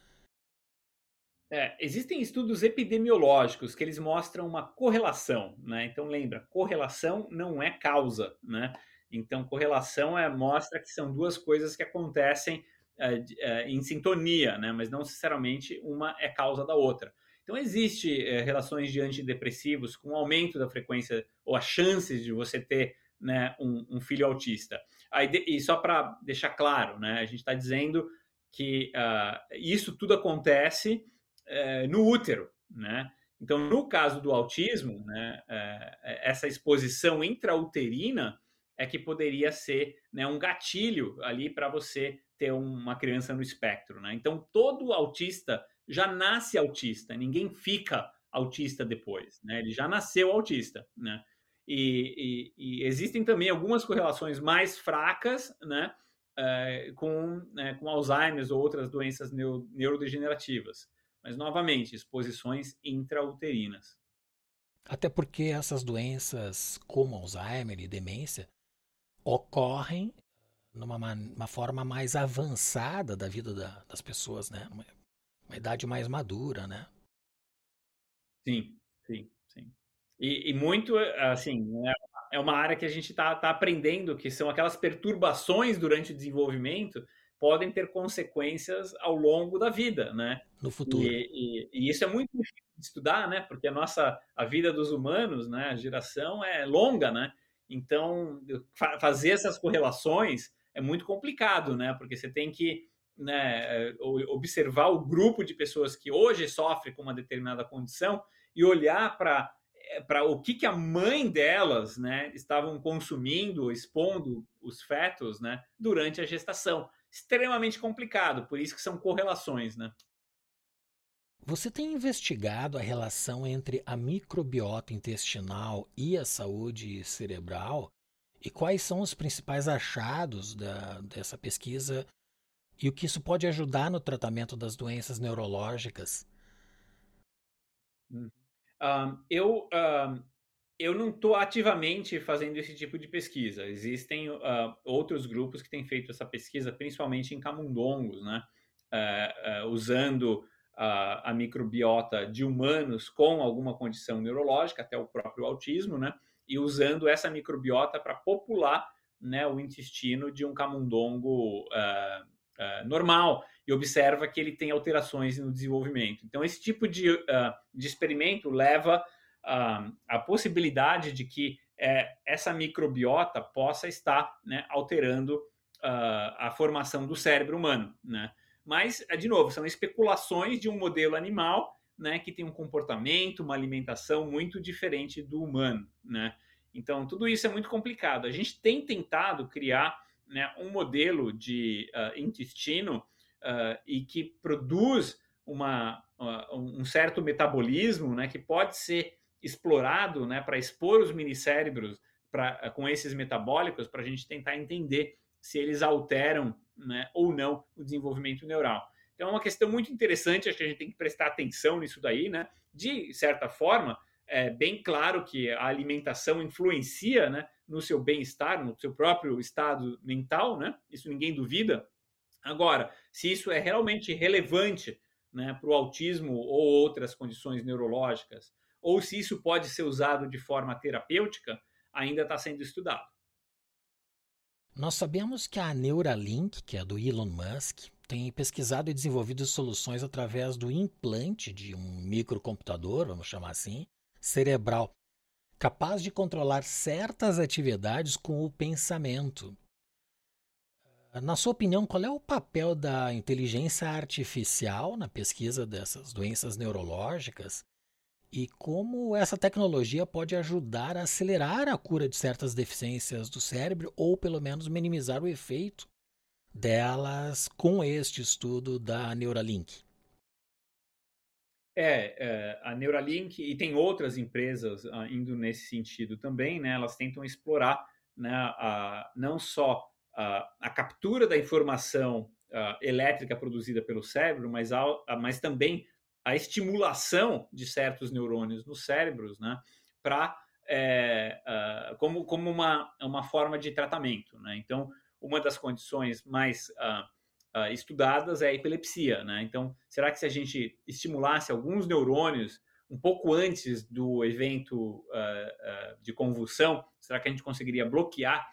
É, existem estudos epidemiológicos que eles mostram uma correlação, né? Então lembra, correlação não é causa, né? Então correlação é mostra que são duas coisas que acontecem é, é, em sintonia, né? mas não necessariamente uma é causa da outra. Então, existe é, relações de antidepressivos com aumento da frequência ou as chances de você ter né, um, um filho autista. Aí, e só para deixar claro, né, a gente está dizendo que uh, isso tudo acontece uh, no útero. Né? Então, no caso do autismo, né, uh, essa exposição intrauterina é que poderia ser né, um gatilho ali para você ter uma criança no espectro, né? Então todo autista já nasce autista, ninguém fica autista depois, né? Ele já nasceu autista, né? E, e, e existem também algumas correlações mais fracas, né? com, né, com Alzheimer ou outras doenças neuro, neurodegenerativas. Mas, novamente, exposições intrauterinas. Até porque essas doenças, como Alzheimer e demência, ocorrem numa uma forma mais avançada da vida da, das pessoas, né? Uma, uma, idade mais madura, né? Sim, sim, sim. E, e muito, assim, né? é uma área que a gente está tá aprendendo, que são aquelas perturbações durante o desenvolvimento podem ter consequências ao longo da vida, né? No futuro. E, e, e, isso é muito difícil de estudar, né? Porque a nossa, a vida dos humanos, né? A geração é longa, né? Então, fa fazer essas correlações é muito complicado, né? Porque você tem que né, observar o grupo de pessoas que hoje sofre com uma determinada condição e olhar para para o que, que a mãe delas né, estavam consumindo, expondo os fetos né, durante a gestação. Extremamente complicado, por isso que são correlações. Né? Você tem investigado a relação entre a microbiota intestinal e a saúde cerebral? E quais são os principais achados da, dessa pesquisa e o que isso pode ajudar no tratamento das doenças neurológicas? Hum. Um, eu, um, eu não estou ativamente fazendo esse tipo de pesquisa. Existem uh, outros grupos que têm feito essa pesquisa, principalmente em camundongos, né? Uh, uh, usando a microbiota de humanos com alguma condição neurológica, até o próprio autismo, né? E usando essa microbiota para popular né, o intestino de um camundongo normal e observa que ele tem alterações no desenvolvimento. Então, esse tipo de, de experimento leva uh, a possibilidade de que essa microbiota possa estar né, alterando a formação do cérebro humano. Né? Mas, de novo, são especulações de um modelo animal né, que tem um comportamento, uma alimentação muito diferente do humano. Né? Então, tudo isso é muito complicado. A gente tem tentado criar né, um modelo de uh, intestino uh, e que produz uma, uh, um certo metabolismo né, que pode ser explorado né, para expor os minicérebros pra, com esses metabólicos para a gente tentar entender se eles alteram né, ou não o desenvolvimento neural. Então é uma questão muito interessante, acho que a gente tem que prestar atenção nisso daí, né? De certa forma, é bem claro que a alimentação influencia né, no seu bem-estar, no seu próprio estado mental, né? Isso ninguém duvida. Agora, se isso é realmente relevante né, para o autismo ou outras condições neurológicas, ou se isso pode ser usado de forma terapêutica, ainda está sendo estudado. Nós sabemos que a Neuralink, que é do Elon Musk, tem pesquisado e desenvolvido soluções através do implante de um microcomputador, vamos chamar assim, cerebral, capaz de controlar certas atividades com o pensamento. Na sua opinião, qual é o papel da inteligência artificial na pesquisa dessas doenças neurológicas e como essa tecnologia pode ajudar a acelerar a cura de certas deficiências do cérebro ou pelo menos minimizar o efeito delas com este estudo da Neuralink? É, é, a Neuralink e tem outras empresas uh, indo nesse sentido também, né? Elas tentam explorar né, a, não só a, a captura da informação uh, elétrica produzida pelo cérebro, mas, a, mas também a estimulação de certos neurônios nos cérebros, né? Para é, uh, como, como uma, uma forma de tratamento, né? Então, uma das condições mais uh, uh, estudadas é a epilepsia, né? Então, será que se a gente estimulasse alguns neurônios um pouco antes do evento de convulsão, será que a gente conseguiria bloquear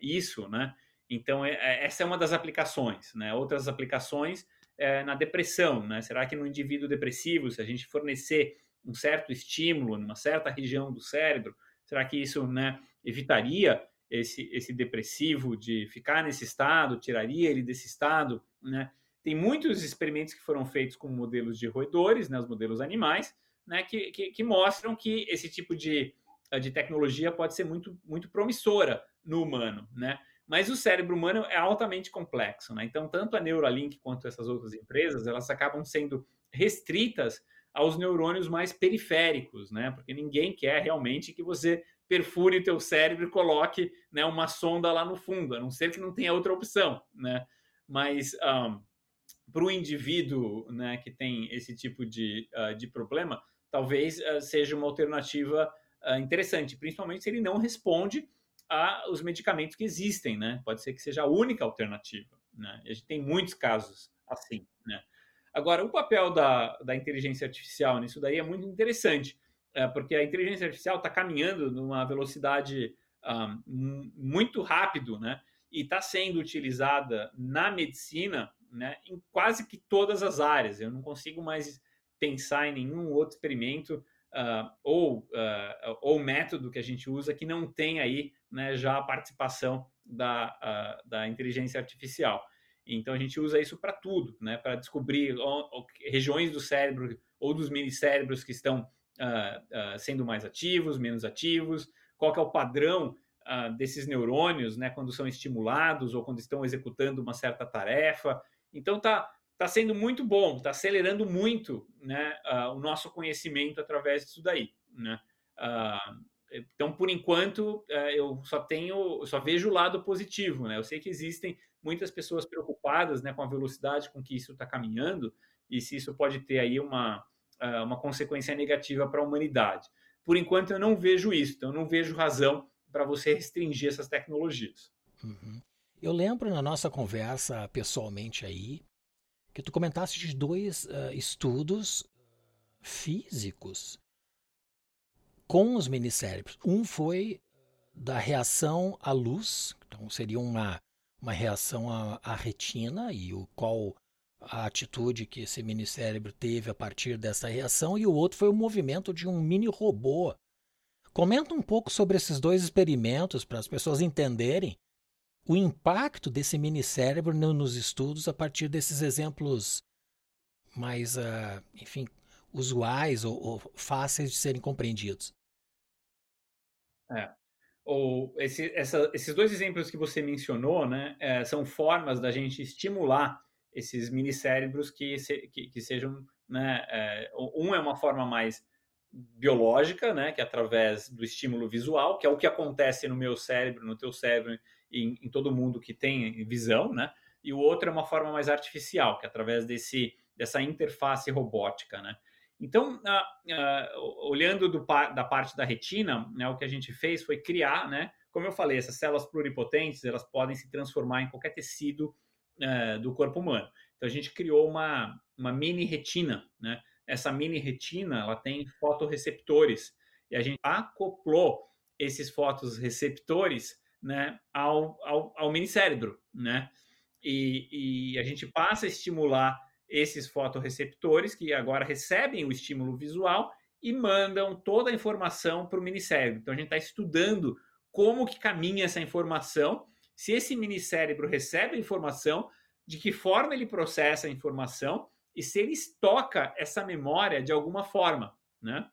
isso, né? Então, é, é, essa é uma das aplicações, né? Outras aplicações é na depressão, né? Será que no indivíduo depressivo, se a gente fornecer um certo estímulo numa certa região do cérebro, será que isso, né, evitaria esse, esse depressivo de ficar nesse estado, tiraria ele desse estado, né? Tem muitos experimentos que foram feitos com modelos de roedores, né, os modelos animais, né, que, que, que mostram que esse tipo de, de tecnologia pode ser muito, muito promissora no humano, né? Mas o cérebro humano é altamente complexo, né? Então, tanto a Neuralink quanto essas outras empresas, elas acabam sendo restritas aos neurônios mais periféricos, né? Porque ninguém quer realmente que você perfure o teu cérebro e coloque né, uma sonda lá no fundo, a não ser que não tenha outra opção, né? Mas um, para o indivíduo né, que tem esse tipo de, uh, de problema, talvez uh, seja uma alternativa uh, interessante, principalmente se ele não responde aos medicamentos que existem, né? Pode ser que seja a única alternativa, né? A gente tem muitos casos assim, né? Agora, o papel da, da inteligência artificial nisso daí é muito interessante, é, porque a inteligência artificial está caminhando numa velocidade um, muito rápido, né? E está sendo utilizada na medicina, né? Em quase que todas as áreas. Eu não consigo mais pensar em nenhum outro experimento uh, ou, uh, ou método que a gente usa que não tem aí né, já a participação da, uh, da inteligência artificial. Então a gente usa isso para tudo, né? Para descobrir regiões do cérebro ou dos minicérebros que estão sendo mais ativos, menos ativos, qual é o padrão desses neurônios, né? Quando são estimulados ou quando estão executando uma certa tarefa. Então tá tá sendo muito bom, está acelerando muito, né? o nosso conhecimento através disso daí, né? então, por enquanto, eu só tenho, só vejo o lado positivo, né? Eu sei que existem muitas pessoas preocupadas né, com a velocidade com que isso está caminhando e se isso pode ter aí uma, ah, uma consequência negativa para a humanidade. Por enquanto, eu não vejo isso, então eu não vejo razão para você restringir essas tecnologias. Uhum. Eu lembro na nossa conversa pessoalmente aí que tu comentaste de dois uh, estudos físicos com os minicérebros. Um foi da reação à luz, então seria uma uma reação à, à retina e o qual a atitude que esse mini cérebro teve a partir dessa reação, e o outro foi o movimento de um mini robô. Comenta um pouco sobre esses dois experimentos para as pessoas entenderem o impacto desse mini cérebro nos estudos a partir desses exemplos mais, uh, enfim, usuais ou, ou, fáceis de serem compreendidos. É ou esse, essa, esses dois exemplos que você mencionou, né, é, são formas da gente estimular esses minicérebros que, se, que, que sejam, né, é, um é uma forma mais biológica, né, que é através do estímulo visual, que é o que acontece no meu cérebro, no teu cérebro, em, em todo mundo que tem visão, né, e o outro é uma forma mais artificial, que é através desse, dessa interface robótica, né. Então, uh, uh, olhando do, da parte da retina, né, o que a gente fez foi criar, né, como eu falei, essas células pluripotentes elas podem se transformar em qualquer tecido uh, do corpo humano. Então, a gente criou uma, uma mini retina. Né? Essa mini retina ela tem fotoreceptores e a gente acoplou esses fotoreceptores né, ao, ao, ao mini cérebro. Né? E, e a gente passa a estimular esses fotoreceptores que agora recebem o estímulo visual e mandam toda a informação para o minicérebro. Então a gente está estudando como que caminha essa informação, se esse minicérebro recebe a informação, de que forma ele processa a informação e se ele estoca essa memória de alguma forma, né?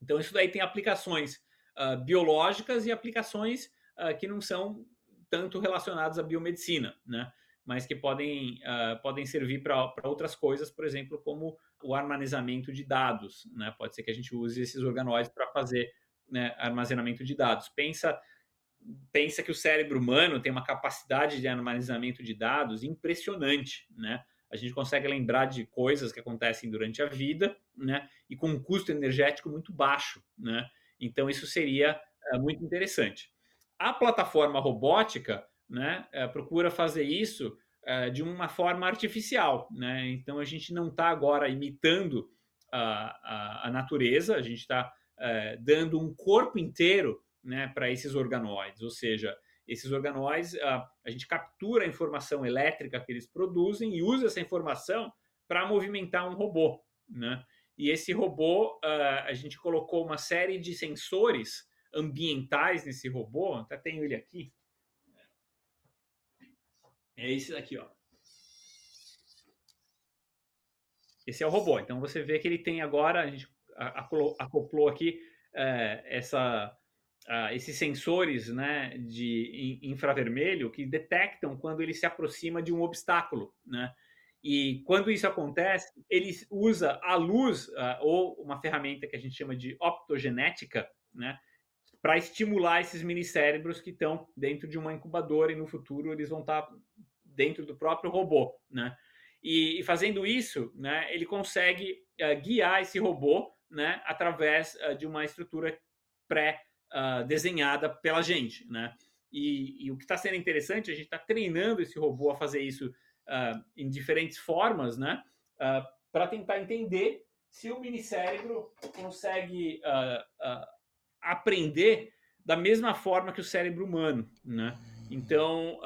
Então isso daí tem aplicações uh, biológicas e aplicações uh, que não são tanto relacionadas à biomedicina, né? mas que podem, uh, podem servir para outras coisas, por exemplo, como o armazenamento de dados. Né? Pode ser que a gente use esses organóides para fazer né, armazenamento de dados. Pensa, pensa que o cérebro humano tem uma capacidade de armazenamento de dados impressionante. Né? A gente consegue lembrar de coisas que acontecem durante a vida né? e com um custo energético muito baixo. Né? Então, isso seria uh, muito interessante. A plataforma robótica né, é, procura fazer isso é, de uma forma artificial. Né? Então a gente não está agora imitando a, a, a, natureza, a gente está é, dando um corpo inteiro né, para esses organoides, ou seja, esses organoides, a, a gente captura a informação elétrica que eles produzem e usa essa informação para movimentar um robô. Né? E esse robô, a gente colocou uma série de sensores ambientais nesse robô, até tenho ele aqui, é esse daqui, ó. Esse é o robô. Então você vê que ele tem agora, a gente acoplou aqui é, essa, esses sensores né, de infravermelho que detectam quando ele se aproxima de um obstáculo. Né? E quando isso acontece, ele usa a luz, uh, ou uma ferramenta que a gente chama de optogenética, né, para estimular esses minicérebros que estão dentro de uma incubadora e no futuro eles vão estar tá dentro do próprio robô, né? E, e fazendo isso, né, ele consegue uh, guiar esse robô, né, através uh, de uma estrutura pré-desenhada pela gente, né? E, e o que está sendo interessante, a gente está treinando esse robô a fazer isso uh, em diferentes formas, né? Uh, para tentar entender se o minicérebro consegue uh, aprender da mesma forma que o cérebro humano, né? Então,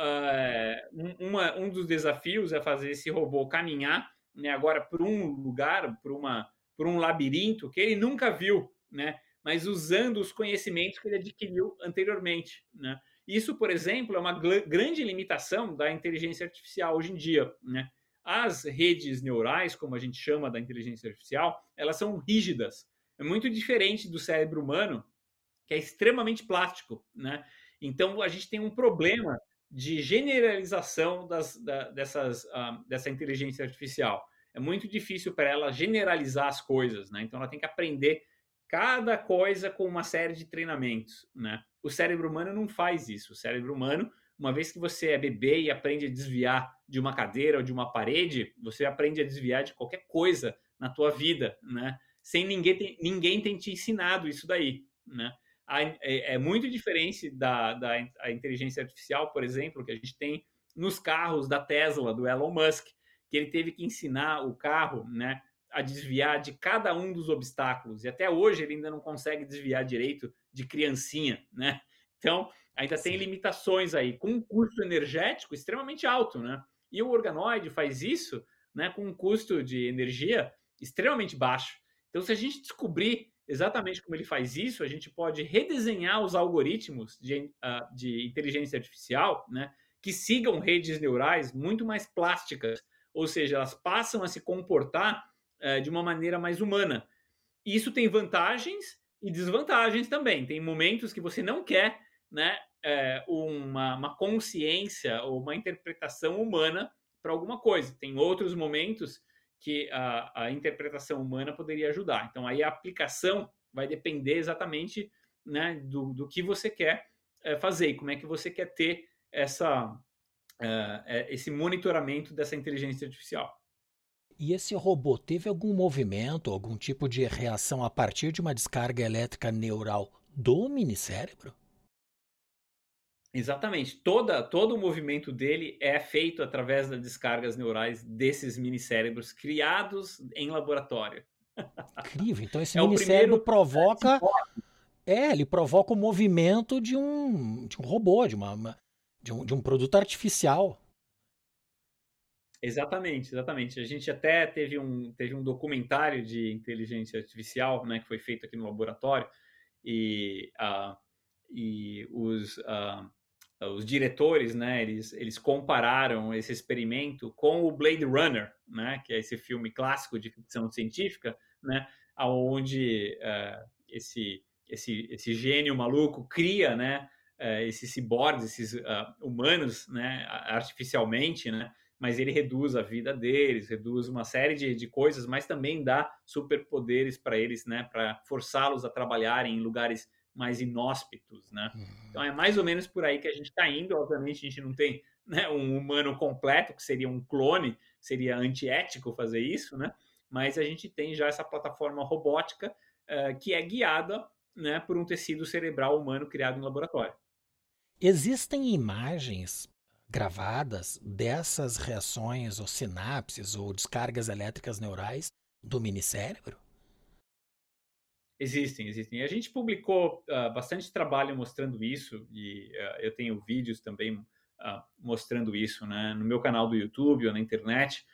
uma, um dos desafios é fazer esse robô caminhar, né? Agora por um lugar, por uma, por um labirinto que ele nunca viu, né? Mas usando os conhecimentos que ele adquiriu anteriormente, né? Isso, por exemplo, é uma grande limitação da inteligência artificial hoje em dia. Né? As redes neurais, como a gente chama da inteligência artificial, elas são rígidas. É muito diferente do cérebro humano, que é extremamente plástico. Né? Então, a gente tem um problema de generalização das, da, dessas, uh, dessa inteligência artificial. É muito difícil para ela generalizar as coisas. Né? Então, ela tem que aprender cada coisa com uma série de treinamentos, né? O cérebro humano não faz isso. O cérebro humano, uma vez que você é bebê e aprende a desviar de uma cadeira ou de uma parede, você aprende a desviar de qualquer coisa na tua vida, né? Sem ninguém ninguém ter te ensinado isso daí, né? É, é muito diferente da, da a inteligência artificial, por exemplo, que a gente tem nos carros da Tesla, do Elon Musk, que ele teve que ensinar o carro, né, a desviar de cada um dos obstáculos. E até hoje ele ainda não consegue desviar direito de criancinha, né? Então, ainda Sim. tem limitações aí, com um custo energético extremamente alto, né? E o organoide faz isso né, com um custo de energia extremamente baixo. Então, se a gente descobrir exatamente como ele faz isso, a gente pode redesenhar os algoritmos de, uh, de inteligência artificial, né, que sigam redes neurais muito mais plásticas, ou seja, elas passam a se comportar é, de uma maneira mais humana. Isso tem vantagens e desvantagens também. Tem momentos que você não quer né, é, uma, uma consciência ou uma interpretação humana para alguma coisa. Tem outros momentos que a, a, interpretação humana poderia ajudar. Então, aí a aplicação vai depender exatamente né, do, do que você quer é, fazer e como é que você quer ter essa, uh, esse monitoramento dessa inteligência artificial. E esse robô teve algum movimento, algum tipo de reação a partir de uma descarga elétrica neural do minicérebro? Exatamente. Toda, todo o movimento dele é feito através das descargas neurais desses minicérebros criados em laboratório. Incrível. Então esse é minicérebro provoca. É, ele provoca o movimento de um, de um robô, de, uma, uma de, um, de um produto artificial. Exatamente, exatamente. A gente até teve um, teve um documentário de inteligência artificial, né, que foi feito aqui no laboratório, e, uh, e os, uh, os diretores, né, eles, eles compararam esse experimento com o Blade Runner, né, que é esse filme clássico de ficção científica, né, onde uh, esse, esse, esse gênio maluco cria, né, uh, esses ciborgues, esses uh, humanos, né, artificialmente, né, mas ele reduz a vida deles, reduz uma série de, de coisas, mas também dá superpoderes para eles, né, para forçá-los a trabalharem em lugares mais inóspitos, né? Uhum. Então é mais ou menos por aí que a gente está indo. Obviamente a gente não tem né, um humano completo, que seria um clone, seria antiético fazer isso, né? Mas a gente tem já essa plataforma robótica uh, que é guiada né, por um tecido cerebral humano criado em laboratório. Existem imagens gravadas dessas reações ou sinapses ou descargas elétricas neurais do minicérebro? Existem, existem. A gente publicou uh, bastante trabalho mostrando isso e uh, eu tenho vídeos também uh, mostrando isso, né? No meu canal do YouTube ou na internet,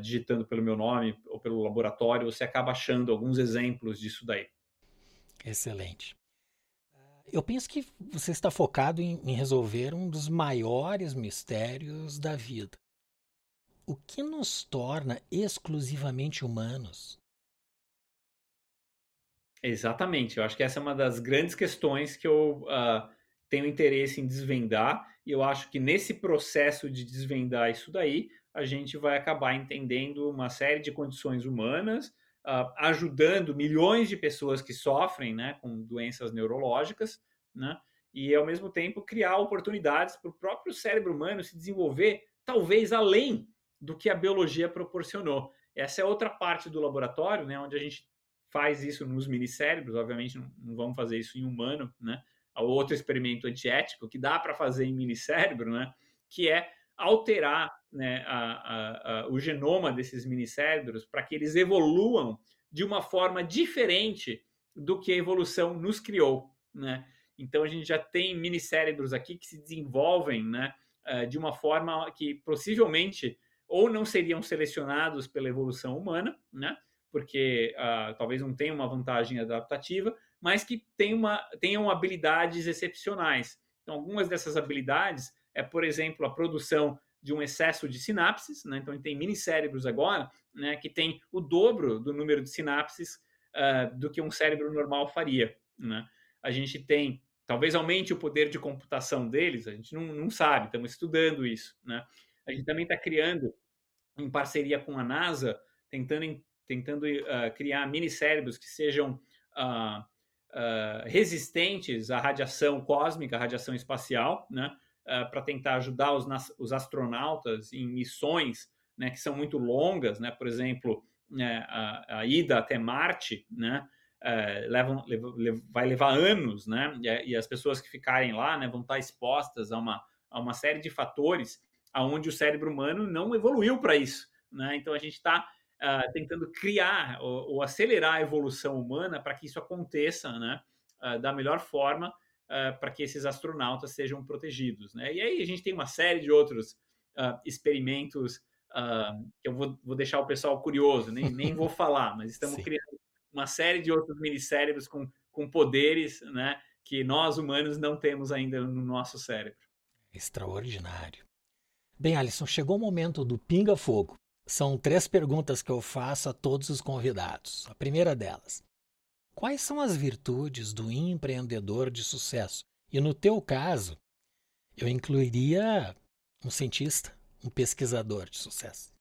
digitando pelo meu nome ou pelo laboratório, você acaba achando alguns exemplos disso daí. Excelente. Eu penso que você está focado em, em resolver um dos maiores mistérios da vida. O que nos torna exclusivamente humanos? Exatamente. Eu acho que essa é uma das grandes questões que eu uh, tenho interesse em desvendar. E eu acho que nesse processo de desvendar isso daí, a gente vai acabar entendendo uma série de condições humanas, uh, ajudando milhões de pessoas que sofrem né, com doenças neurológicas, né, e ao mesmo tempo criar oportunidades para o próprio cérebro humano se desenvolver, talvez além do que a biologia proporcionou. Essa é outra parte do laboratório, né, onde a gente faz isso nos minicérebros, obviamente não, não vamos fazer isso em humano, né? Outro experimento antiético que dá para fazer em minicérebro, né? Que é alterar né, a, a, a, o genoma desses minicérebros para que eles evoluam de uma forma diferente do que a evolução nos criou, né? Então a gente já tem minicérebros aqui que se desenvolvem, né, eh, de uma forma que possivelmente ou não seriam selecionados pela evolução humana, né? Porque uh, talvez não tenham uma vantagem adaptativa, mas que uma, tenham habilidades excepcionais. Então, algumas dessas habilidades é, por exemplo, a produção de um excesso de sinapses, né? Então, a gente tem minicérebros agora, né, que tem o dobro do número de sinapses uh, do que um cérebro normal faria, né? A gente tem, talvez aumente o poder de computação deles, a gente não, não sabe, estamos estudando isso, né? A gente também está criando, em parceria com a NASA, tentando, tentando uh, criar minicérebros que sejam uh, resistentes à radiação cósmica, à radiação espacial, né? uh, para tentar ajudar os, os, astronautas em missões né, que são muito longas, né? por exemplo, né, a, a, ida até Marte, né? Uh, levam, lev, vai levar anos, né? E, e, as pessoas que ficarem lá né, vão estar expostas a uma, a uma série de fatores aonde o cérebro humano não evoluiu para isso. Né? Então a gente está uh, ah, tentando criar ou, ou, acelerar a evolução humana para que isso aconteça né? Uh, da melhor forma uh, para que esses astronautas sejam protegidos. Né? E aí a gente tem uma série de outros experimentos que eu vou, vou, deixar o pessoal curioso, nem, nem vou falar, mas estamos Sim. criando uma série de outros minicérebros com, com poderes né, que nós humanos não temos ainda no nosso cérebro. Extraordinário. Bem, Alisson, chegou o momento do pinga-fogo. São três perguntas que eu faço a todos os convidados. A primeira delas: Quais são as virtudes do empreendedor de sucesso? E no teu caso, eu incluiria um cientista, um pesquisador de sucesso.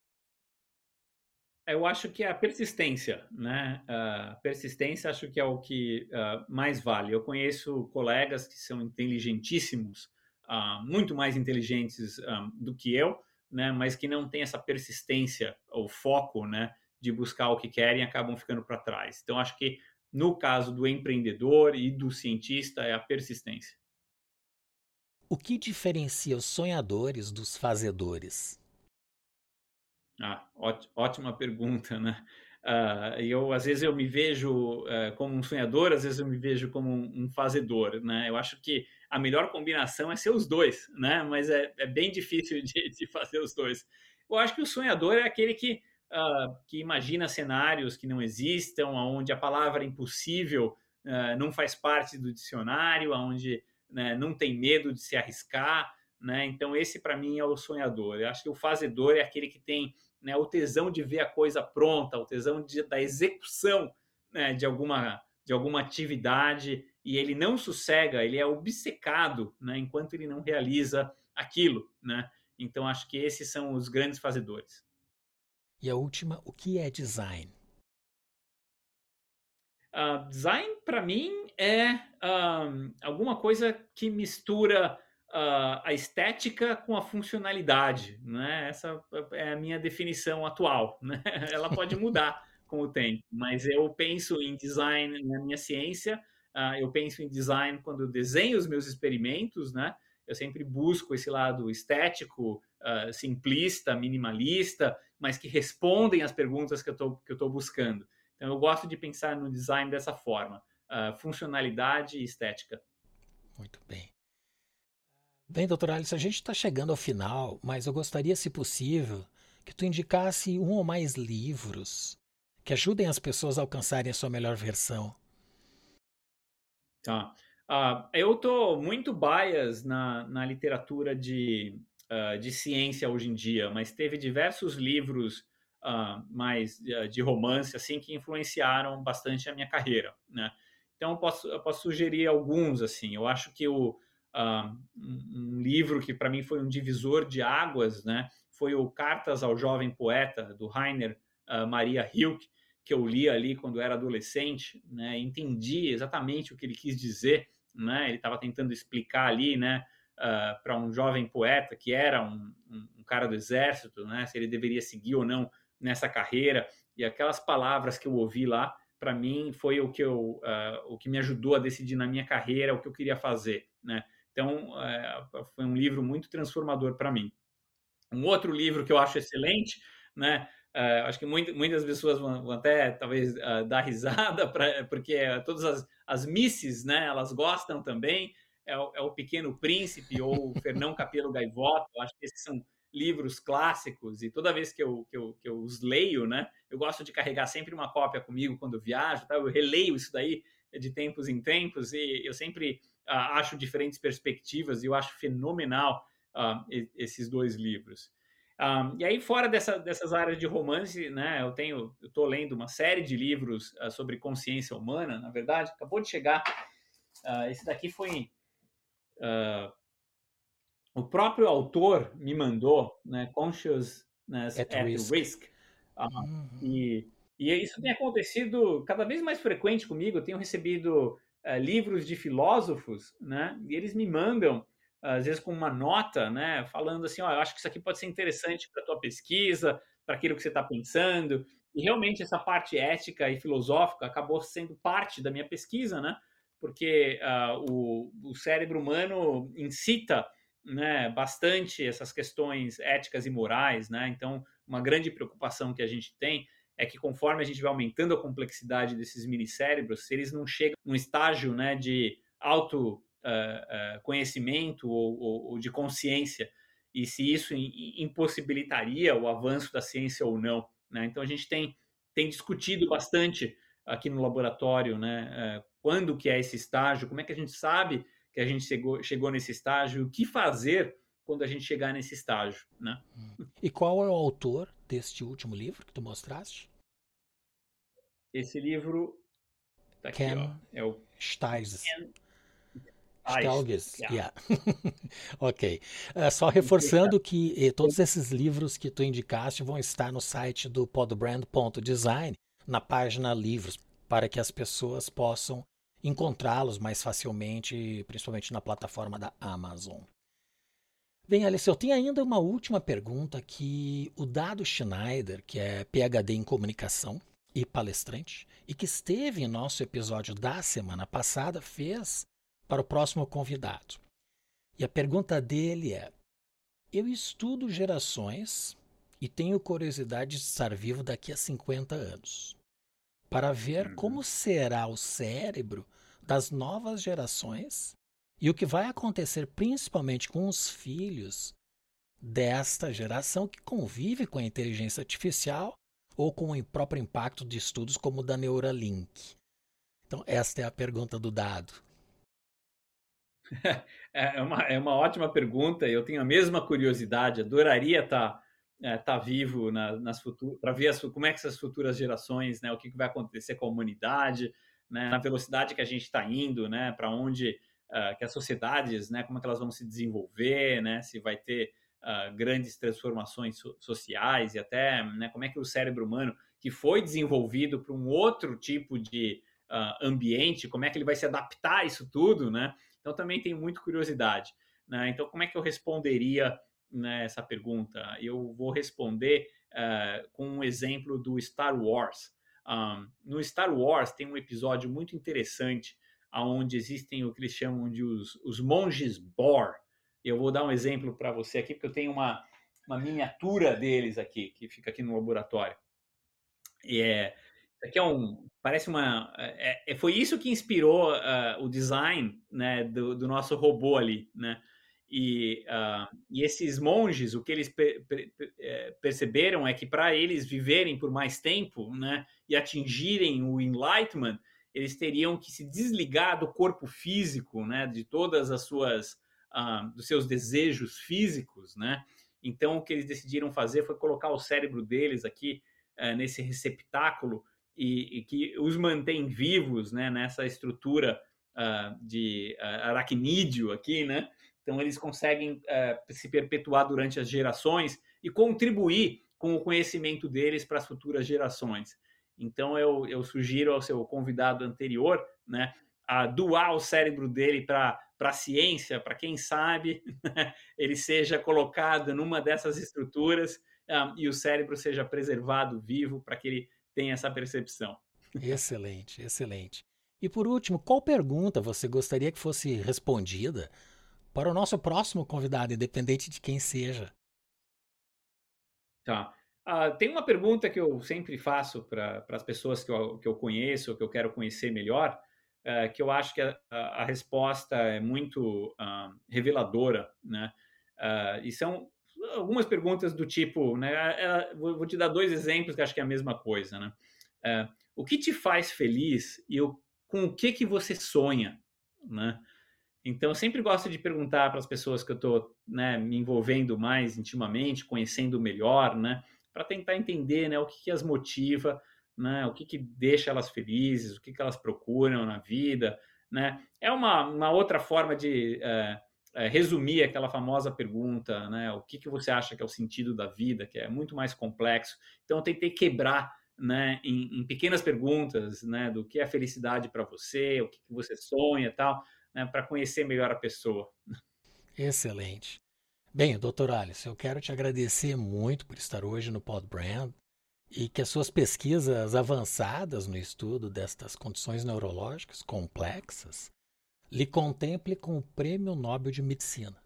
Eu acho que é a persistência, né? A persistência acho que é o que uh, mais vale. Eu conheço colegas que são inteligentíssimos, uh, muito mais inteligentes do que eu, né? Mas que não têm essa persistência ou foco, né? De buscar o que querem, acabam ficando para trás. Então acho que no caso do empreendedor e do cientista, é a persistência. O que diferencia os sonhadores dos fazedores? Ah, ótima pergunta, né? Uh, eu às vezes eu me vejo uh, como um sonhador, às vezes eu me vejo como um, um, fazedor, né? Eu acho que a melhor combinação é ser os dois, né? Mas é, é bem difícil de, de, fazer os dois. Eu acho que o sonhador é aquele que uh, que imagina cenários que não existam, onde a palavra impossível uh, não faz parte do dicionário, onde né, não tem medo de se arriscar. Né? Então, esse para mim é o sonhador. Eu acho que o fazedor é aquele que tem né, o tesão de ver a coisa pronta, o tesão de, da execução né, de, alguma, de alguma atividade e ele não sossega, ele é obcecado né, enquanto ele não realiza aquilo. Né? Então, acho que esses são os grandes fazedores. E a última, o que é design? Uh, design, para mim, é um, alguma coisa que mistura uh, a estética com a funcionalidade. Né? Essa é a minha definição atual. Né? Ela pode mudar com o tempo, mas eu penso em design na minha ciência, uh, eu penso em design quando eu desenho os meus experimentos, né? eu sempre busco esse lado estético, uh, simplista, minimalista, mas que respondem às perguntas que eu estou buscando. Então, eu gosto de pensar no design dessa forma: uh, funcionalidade e estética. Muito bem. Bem, doutor Alice, a gente está chegando ao final, mas eu gostaria, se possível, que tu indicasse um ou mais livros que ajudem as pessoas a alcançarem a sua melhor versão. Tá. Uh, eu estou muito bias na, na literatura de, uh, de ciência hoje em dia, mas teve diversos livros uh, mais de romance assim que influenciaram bastante a minha carreira, né? Então eu posso, eu posso sugerir alguns assim. Eu acho que o um livro que para mim foi um divisor de águas, né, foi o Cartas ao Jovem Poeta, do Rainer Maria Hilke, que eu li ali quando era adolescente, né? Entendi exatamente o que ele quis dizer, né? Ele estava tentando explicar ali, né? Uh, para um jovem poeta que era um, um, um, cara do exército, né? Se ele deveria seguir ou não nessa carreira e aquelas palavras que eu ouvi lá, para mim foi o que eu, uh, o que me ajudou a decidir na minha carreira o que eu queria fazer, né? Então uh, foi um livro muito transformador para mim. Um outro livro que eu acho excelente, né? Uh, acho que muito, muitas pessoas vão, vão até talvez uh, dar risada, pra, porque todas as, as misses, né, elas gostam também. É o, é o Pequeno Príncipe ou Fernão Capelo Gaivota. Eu acho que esses são livros clássicos e toda vez que eu, que, eu, que eu os leio, né, eu gosto de carregar sempre uma cópia comigo quando viajo. Tá? Eu releio isso daí de tempos em tempos e eu sempre uh, acho diferentes perspectivas e eu acho fenomenal esses dois livros. Um, e aí, fora dessa, dessas áreas de romance, né, eu tenho, eu estou lendo uma série de livros uh, sobre consciência humana, na verdade, acabou de chegar. Uh, esse daqui foi. Uh, o próprio autor me mandou, né, Consciousness at, at Risk. risk. Uhum. E, e isso tem acontecido cada vez mais frequente comigo. Eu tenho recebido eh, livros de filósofos, né, e eles me mandam às vezes com uma nota, né, falando assim, ó, eu acho que isso aqui pode ser interessante para a tua pesquisa, para aquilo que você está pensando. E realmente essa parte ética e filosófica acabou sendo parte da minha pesquisa, né? Porque uh, o, o, cérebro humano incita né, bastante essas questões éticas e morais, né? Então, uma grande preocupação que a gente tem é que conforme a gente vai aumentando a complexidade desses minicérebros, se eles não chegam num estágio né, de auto uh, uh, conhecimento ou, ou, ou, de consciência e se isso impossibilitaria o avanço da ciência ou não. Né? Então a gente tem, tem discutido bastante aqui no laboratório, né? Uh, quando que é esse estágio, como é que a gente sabe que a gente chegou, chegou nesse estágio, o que fazer quando a gente chegar nesse estágio, né? E qual é o autor deste último livro que tu mostraste? Esse livro tá aqui, Ken ó, é o Stiles. Ken Stelges, yeah. yeah. ok. Uh, só reforçando que eh, todos esses livros que tu indicaste vão estar no site do podbrand.design, na página livros, para que as pessoas possam encontrá-los mais facilmente, principalmente na plataforma da Amazon. Bem, Alice, eu tenho ainda uma última pergunta que o Dado Schneider, que é PhD em comunicação e palestrante, e que esteve em nosso episódio da semana passada, fez para o próximo convidado. E a pergunta dele é: Eu estudo gerações e tenho curiosidade de estar vivo daqui a 50 anos, para ver uhum. como será o cérebro das novas gerações e o que vai acontecer principalmente com os filhos desta geração que convive com a inteligência artificial ou com o próprio impacto de estudos como o da Neuralink. Então, esta é a pergunta do dado. É, é uma, é uma ótima pergunta. Eu tenho a mesma curiosidade. Adoraria estar tá, é, tá vivo na, nas futuras para ver as, como é que essas futuras gerações, né, o que, que vai acontecer com a humanidade, né, na velocidade que a gente está indo, né, para onde uh, que as sociedades, né, como é que elas vão se desenvolver, né, se vai ter uh, grandes transformações so sociais e até né, como é que o cérebro humano que foi desenvolvido para um outro tipo de uh, ambiente, como é que ele vai se adaptar a isso tudo, né? Então também tenho muita curiosidade. Né? Então, como é que eu responderia né, essa pergunta? Eu vou responder uh, com um exemplo do Star Wars. Um, no Star Wars tem um episódio muito interessante onde existem o que eles chamam de os, os monges Bor. Eu vou dar um exemplo para você aqui, porque eu tenho uma, uma miniatura deles aqui, que fica aqui no laboratório. E é, aqui é um. Parece uma. É, é, foi isso que inspirou uh, o design né, do, do, nosso robô ali, né? E, uh, e esses monges, o que eles é, perceberam é que para eles viverem por mais tempo, né, e atingirem o enlightenment, eles teriam que se desligar do corpo físico, né, de todas as suas, uh, dos seus desejos físicos, né. Então o que eles decidiram fazer foi colocar o cérebro deles aqui uh, nesse receptáculo e, e que os mantém vivos né, nessa estrutura uh, de uh, aracnídeo aqui, né? Então eles conseguem uh, se perpetuar durante as gerações e contribuir com o conhecimento deles para as futuras gerações. Então eu, eu sugiro ao seu convidado anterior, né, a doar o cérebro dele para a ciência, para quem sabe ele seja colocado numa dessas estruturas um, e o cérebro seja preservado vivo para que ele tenha essa percepção. Excelente, excelente. E por último, qual pergunta você gostaria que fosse respondida para o nosso próximo convidado, independente de quem seja? Tá. Uh, tem uma pergunta que eu sempre faço para as pessoas que eu, que eu conheço, ou que eu quero conhecer melhor, uh, que eu acho que a, a, a resposta é muito uh, reveladora, né? e são algumas perguntas do tipo, né? vou, vou, te dar dois exemplos que acho que é a mesma coisa, né? o que te faz feliz e o, com o que que você sonha, né? Então, eu sempre gosto de perguntar para as pessoas que eu estou né, me envolvendo mais intimamente, conhecendo melhor, né, para tentar entender né, o que, que as motiva, né, o que, que deixa elas felizes, o que, que elas procuram na vida. Né. É uma, uma outra forma de é, é, resumir aquela famosa pergunta, né, o que, que você acha que é o sentido da vida, que é muito mais complexo. Então, eu tentei quebrar né, em, em, pequenas perguntas, né, do que é felicidade para você, o que, que você sonha, tal, né, para conhecer melhor a pessoa. Excelente. Bem, doutor Alice, eu quero te agradecer muito por estar hoje no Pod Brand e que as suas pesquisas avançadas no estudo destas condições neurológicas complexas lhe contemple com o Prêmio Nobel de Medicina.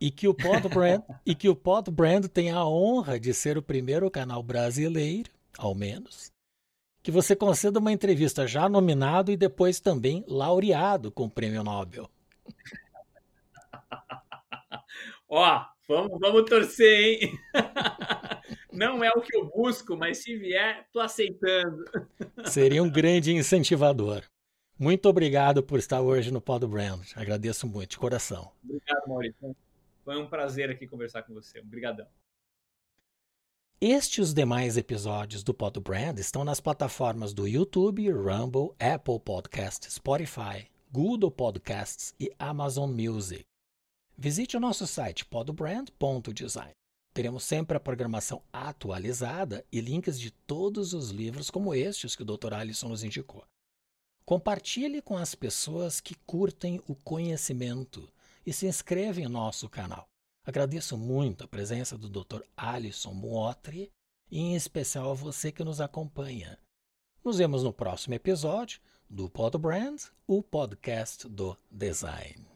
E que o Pod Brand, e que o Pod Brand tenha a honra de ser o primeiro canal brasileiro, ao menos, que você conceda uma entrevista já nominado e depois também laureado com o prêmio Nobel. Ó, vamos, vamos torcer, hein? Não é o que eu busco, mas se vier, tô aceitando. Seria um grande incentivador. Muito obrigado por estar hoje no Pod Brand. Agradeço muito, de coração. Obrigado, Maurício. Foi um prazer aqui conversar com você. Obrigadão. Este e os demais episódios do Pod Brand estão nas plataformas do YouTube, Rumble, Apple Podcasts, Spotify, Google Podcasts e Amazon Music. Visite o nosso site podbrand.design. Teremos sempre a programação atualizada e links de todos os livros como estes que o Dr. Alisson nos indicou. Compartilhe com as pessoas que curtem o conhecimento e se inscreva em nosso canal. Agradeço muito a presença do Dr. Alisson Muotri e em especial a você que nos acompanha. Nos vemos no próximo episódio do Pod Brand, o podcast do design.